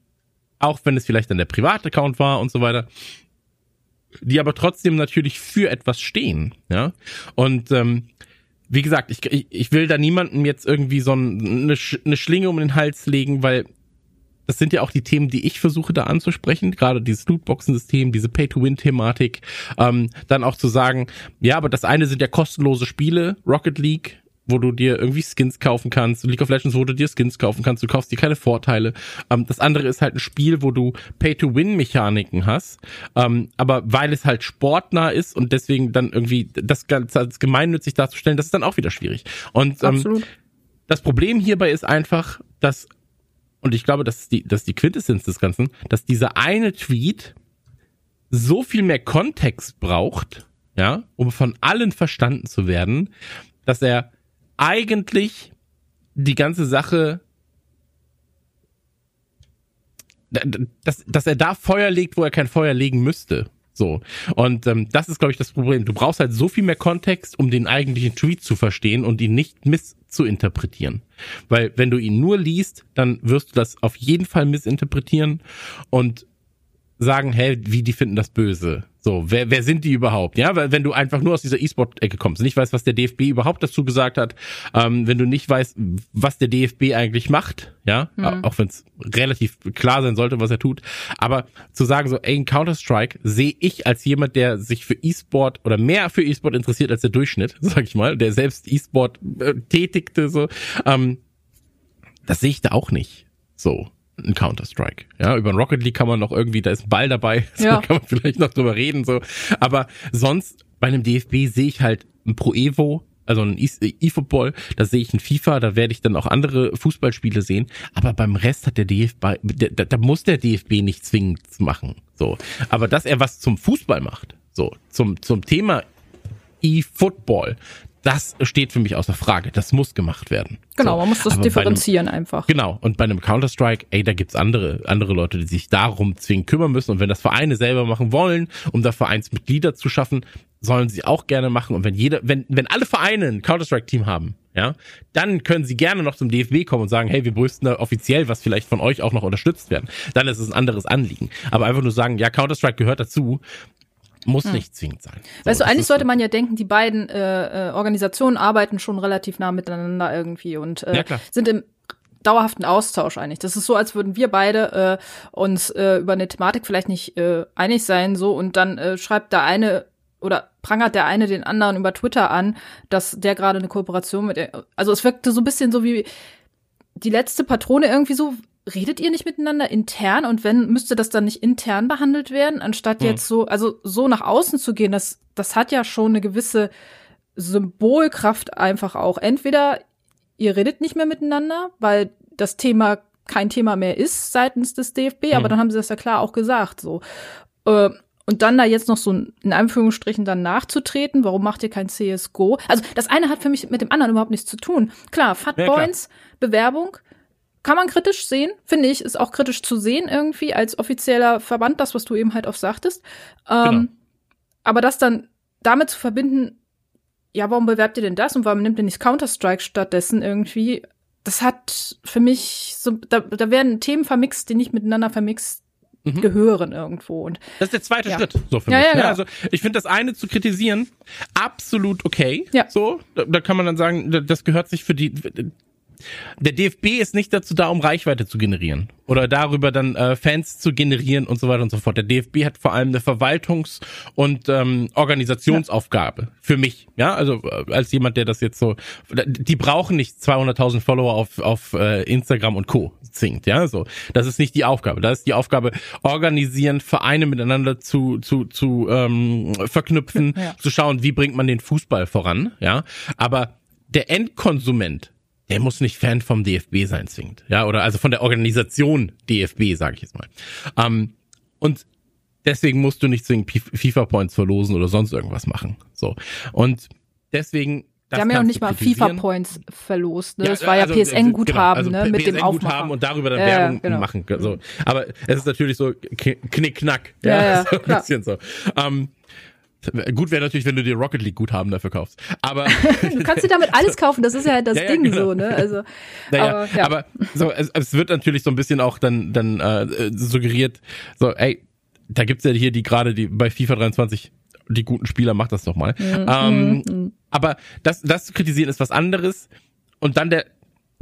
Speaker 1: auch wenn es vielleicht dann der Privataccount war und so weiter, die aber trotzdem natürlich für etwas stehen, ja. Und ähm, wie gesagt, ich, ich, ich will da niemandem jetzt irgendwie so eine, eine Schlinge um den Hals legen, weil das sind ja auch die Themen, die ich versuche da anzusprechen, gerade dieses Lootboxen-System, diese Pay-to-Win-Thematik, ähm, dann auch zu sagen, ja, aber das eine sind ja kostenlose Spiele, Rocket League, wo du dir irgendwie Skins kaufen kannst, League of Legends, wo du dir Skins kaufen kannst, du kaufst dir keine Vorteile. Ähm, das andere ist halt ein Spiel, wo du Pay-to-Win-Mechaniken hast, ähm, aber weil es halt sportnah ist und deswegen dann irgendwie das Ganze als gemeinnützig darzustellen, das ist dann auch wieder schwierig. Und ähm, das Problem hierbei ist einfach, dass, und ich glaube, das ist die, das ist die Quintessenz des Ganzen, dass dieser eine Tweet so viel mehr Kontext braucht, ja, um von allen verstanden zu werden, dass er eigentlich die ganze Sache, dass, dass er da Feuer legt, wo er kein Feuer legen müsste. So. Und ähm, das ist, glaube ich, das Problem. Du brauchst halt so viel mehr Kontext, um den eigentlichen Tweet zu verstehen und ihn nicht misszuinterpretieren. Weil wenn du ihn nur liest, dann wirst du das auf jeden Fall missinterpretieren und sagen, hey, wie die finden das böse. So, wer, wer sind die überhaupt? Ja, weil wenn du einfach nur aus dieser E-Sport-Ecke kommst, nicht weißt, was der DFB überhaupt dazu gesagt hat, ähm, wenn du nicht weißt, was der DFB eigentlich macht, ja, mhm. auch wenn es relativ klar sein sollte, was er tut, aber zu sagen so, ey, in Counter-Strike sehe ich als jemand, der sich für E-Sport oder mehr für E-Sport interessiert als der Durchschnitt, [laughs] sag ich mal, der selbst E-Sport äh, tätigte, so, ähm, das sehe ich da auch nicht. So ein Counter-Strike. Ja, über ein Rocket League kann man noch irgendwie, da ist ein Ball dabei, [laughs] so ja. kann man vielleicht noch drüber reden, so. Aber sonst bei einem DFB sehe ich halt ein Pro Evo, also ein E-Football, da sehe ich ein FIFA, da werde ich dann auch andere Fußballspiele sehen. Aber beim Rest hat der DFB, da, da muss der DFB nicht zwingend machen, so. Aber dass er was zum Fußball macht, so, zum, zum Thema E-Football, das steht für mich außer Frage. Das muss gemacht werden.
Speaker 3: Genau, so. man muss das Aber differenzieren
Speaker 1: einem,
Speaker 3: einfach.
Speaker 1: Genau, und bei einem Counter-Strike, ey, da gibt's andere, andere Leute, die sich darum zwingend kümmern müssen. Und wenn das Vereine selber machen wollen, um da Vereinsmitglieder zu schaffen, sollen sie auch gerne machen. Und wenn jeder, wenn, wenn alle Vereine ein Counter-Strike-Team haben, ja, dann können sie gerne noch zum DFB kommen und sagen, hey, wir brüsten da offiziell, was vielleicht von euch auch noch unterstützt werden. Dann ist es ein anderes Anliegen. Aber einfach nur sagen, ja, Counter-Strike gehört dazu, muss hm. nicht zwingend sein.
Speaker 3: So, weißt du, eigentlich sollte man ja denken, die beiden äh, äh, Organisationen arbeiten schon relativ nah miteinander irgendwie und äh, ja, sind im dauerhaften Austausch eigentlich. Das ist so, als würden wir beide äh, uns äh, über eine Thematik vielleicht nicht äh, einig sein, so und dann äh, schreibt der eine oder prangert der eine den anderen über Twitter an, dass der gerade eine Kooperation mit, also es wirkte so ein bisschen so wie die letzte Patrone irgendwie so, redet ihr nicht miteinander intern und wenn müsste das dann nicht intern behandelt werden, anstatt hm. jetzt so, also so nach außen zu gehen, das, das hat ja schon eine gewisse Symbolkraft einfach auch. Entweder ihr redet nicht mehr miteinander, weil das Thema kein Thema mehr ist seitens des DFB, hm. aber dann haben sie das ja klar auch gesagt, so. Äh, und dann da jetzt noch so in Anführungsstrichen dann nachzutreten, warum macht ihr kein CSGO? Also das eine hat für mich mit dem anderen überhaupt nichts zu tun. Klar, Fat ja, Bewerbung, kann man kritisch sehen, finde ich, ist auch kritisch zu sehen irgendwie als offizieller Verband, das, was du eben halt auch sagtest. Ähm, genau. Aber das dann damit zu verbinden, ja, warum bewerbt ihr denn das und warum nimmt ihr nicht Counter-Strike stattdessen irgendwie? Das hat für mich so, da, da werden Themen vermixt, die nicht miteinander vermixt mhm. gehören irgendwo. Und
Speaker 1: das ist der zweite ja. Schritt, so für ja, mich. Ja, genau. Also ich finde das eine zu kritisieren absolut okay. Ja. So, da, da kann man dann sagen, das gehört sich für die der DFB ist nicht dazu da, um Reichweite zu generieren oder darüber dann äh, Fans zu generieren und so weiter und so fort. Der DFB hat vor allem eine Verwaltungs- und ähm, Organisationsaufgabe ja. für mich. Ja, also äh, als jemand, der das jetzt so, die brauchen nicht 200.000 Follower auf auf äh, Instagram und Co. zwingt. Ja, so das ist nicht die Aufgabe. Da ist die Aufgabe organisieren, Vereine miteinander zu zu zu ähm, verknüpfen, ja. zu schauen, wie bringt man den Fußball voran. Ja, aber der Endkonsument der muss nicht Fan vom DFB sein zwingend. Ja, oder also von der Organisation DFB, sage ich jetzt mal. Ähm, und deswegen musst du nicht zwingend FIFA-Points verlosen oder sonst irgendwas machen. So. Und deswegen
Speaker 3: das Wir haben ja auch nicht mal FIFA-Points verlost. Ne? Ja, das war ja also, PSN-Guthaben genau, also ne? mit dem Aufmachen.
Speaker 1: und darüber dann ja, Werbung genau. machen. So. Aber es ist natürlich so knick-knack. Ja, ja, ja [laughs] so ein bisschen so. Ähm, Gut wäre natürlich, wenn du dir Rocket League Guthaben dafür kaufst. Aber [laughs]
Speaker 3: du kannst dir damit [laughs] alles kaufen. Das ist ja halt das ja, Ding genau. so, ne? Also,
Speaker 1: naja, aber, ja. aber so es, es wird natürlich so ein bisschen auch dann dann äh, suggeriert, so ey, da gibt's ja hier die gerade die bei FIFA 23 die guten Spieler, macht das doch mal. Mhm. Ähm, mhm. Aber das das zu kritisieren ist was anderes. Und dann der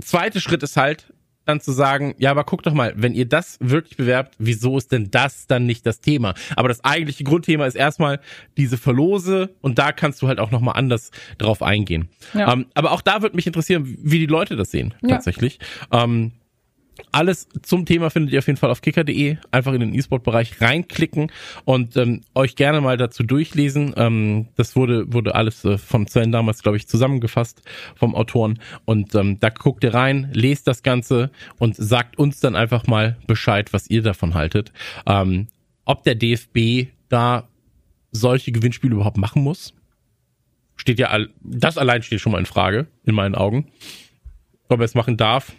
Speaker 1: zweite Schritt ist halt, dann zu sagen, ja, aber guck doch mal, wenn ihr das wirklich bewerbt, wieso ist denn das dann nicht das Thema? Aber das eigentliche Grundthema ist erstmal diese Verlose und da kannst du halt auch nochmal anders drauf eingehen. Ja. Ähm, aber auch da würde mich interessieren, wie die Leute das sehen, ja. tatsächlich. Ähm, alles zum Thema findet ihr auf jeden Fall auf kicker.de. Einfach in den E-Sport-Bereich reinklicken und ähm, euch gerne mal dazu durchlesen. Ähm, das wurde, wurde alles äh, von Sven damals, glaube ich, zusammengefasst vom Autoren. Und ähm, da guckt ihr rein, lest das Ganze und sagt uns dann einfach mal Bescheid, was ihr davon haltet. Ähm, ob der DFB da solche Gewinnspiele überhaupt machen muss, steht ja, das allein steht schon mal in Frage, in meinen Augen. Ob er es machen darf,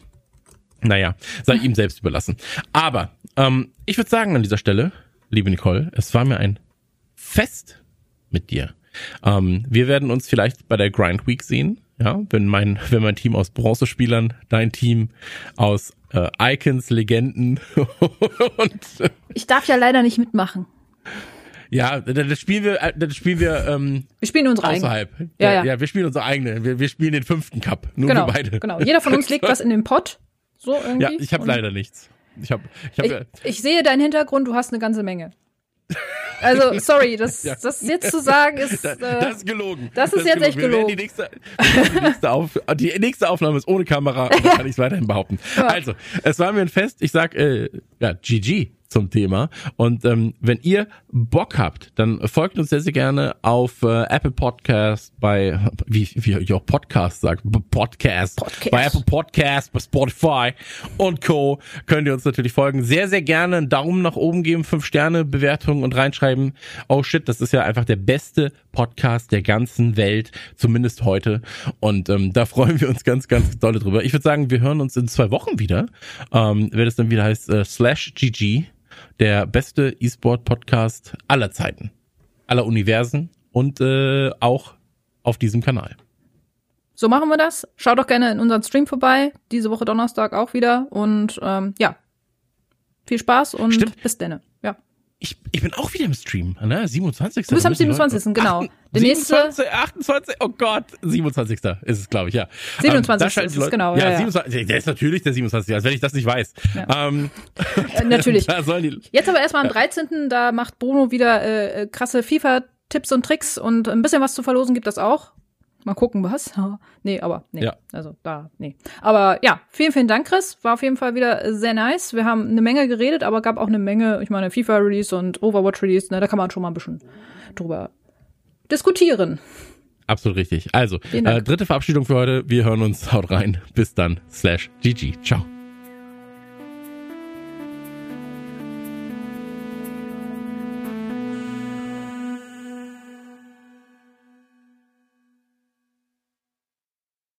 Speaker 1: naja, sei ihm selbst überlassen. Aber ähm, ich würde sagen an dieser Stelle, liebe Nicole, es war mir ein fest mit dir. Ähm, wir werden uns vielleicht bei der Grind Week sehen. Ja, wenn mein, wenn mein Team aus Bronzespielern, dein Team aus äh, Icons, Legenden [laughs] und
Speaker 3: äh, ich darf ja leider nicht mitmachen.
Speaker 1: Ja, das spielen wir, das spielen wir. Ähm,
Speaker 3: wir spielen unsere
Speaker 1: außerhalb.
Speaker 3: eigene.
Speaker 1: Ja, ja, ja. wir spielen unsere eigene. Wir, wir spielen den fünften Cup. Nur
Speaker 3: genau,
Speaker 1: wir beide.
Speaker 3: Genau. Jeder von uns [laughs] legt was in den Pott. So irgendwie.
Speaker 1: Ja, ich habe leider nichts. Ich habe. Ich, hab,
Speaker 3: ich, ich sehe deinen Hintergrund. Du hast eine ganze Menge. Also, [laughs] sorry, das, ja. das jetzt zu sagen ist. Äh,
Speaker 1: das ist gelogen.
Speaker 3: Das ist das jetzt gelogen. echt gelogen.
Speaker 1: Die nächste, die, nächste Auf, die nächste Aufnahme ist ohne Kamera, dann [laughs] kann ich es weiterhin behaupten. Ja. Also, es war mir ein Fest. Ich sag, äh, ja, GG zum Thema. Und ähm, wenn ihr Bock habt, dann folgt uns sehr, sehr gerne auf äh, Apple Podcast, bei, wie, wie ich auch Podcast sagt, Podcast, Podcast, bei Apple Podcast, bei Spotify und Co. könnt ihr uns natürlich folgen. Sehr, sehr gerne einen Daumen nach oben geben, fünf Sterne Bewertungen und reinschreiben. Oh shit, das ist ja einfach der beste Podcast der ganzen Welt, zumindest heute. Und ähm, da freuen wir uns ganz, ganz dolle drüber. Ich würde sagen, wir hören uns in zwei Wochen wieder. Ähm, wenn es dann wieder heißt, äh, slash GG der beste E-Sport-Podcast aller Zeiten, aller Universen und äh, auch auf diesem Kanal.
Speaker 3: So machen wir das. Schaut doch gerne in unseren Stream vorbei. Diese Woche Donnerstag auch wieder. Und ähm, ja, viel Spaß und Stimmt. bis denne.
Speaker 1: Ich, ich bin auch wieder im Stream, ne? 27.
Speaker 3: Du bist am 27. genau.
Speaker 1: Der 27, nächste 28, oh Gott, 27. ist es, glaube ich, ja.
Speaker 3: 27. Ähm, ist es, genau.
Speaker 1: Ja, ja, 27, der ist natürlich der 27. Als wenn ich das nicht weiß.
Speaker 3: Ja. Ähm, [laughs] äh, natürlich. [laughs] Jetzt aber erstmal am 13. Da macht Bruno wieder äh, krasse FIFA-Tipps und Tricks und ein bisschen was zu verlosen gibt das auch. Mal gucken, was. [laughs] nee, aber nee. Ja. Also da, nee. Aber ja, vielen, vielen Dank, Chris. War auf jeden Fall wieder sehr nice. Wir haben eine Menge geredet, aber gab auch eine Menge, ich meine, FIFA-Release und Overwatch-Release, ne, da kann man schon mal ein bisschen drüber diskutieren.
Speaker 1: Absolut richtig. Also, äh, dritte Verabschiedung für heute. Wir hören uns. Haut rein. Bis dann. Slash GG. Ciao.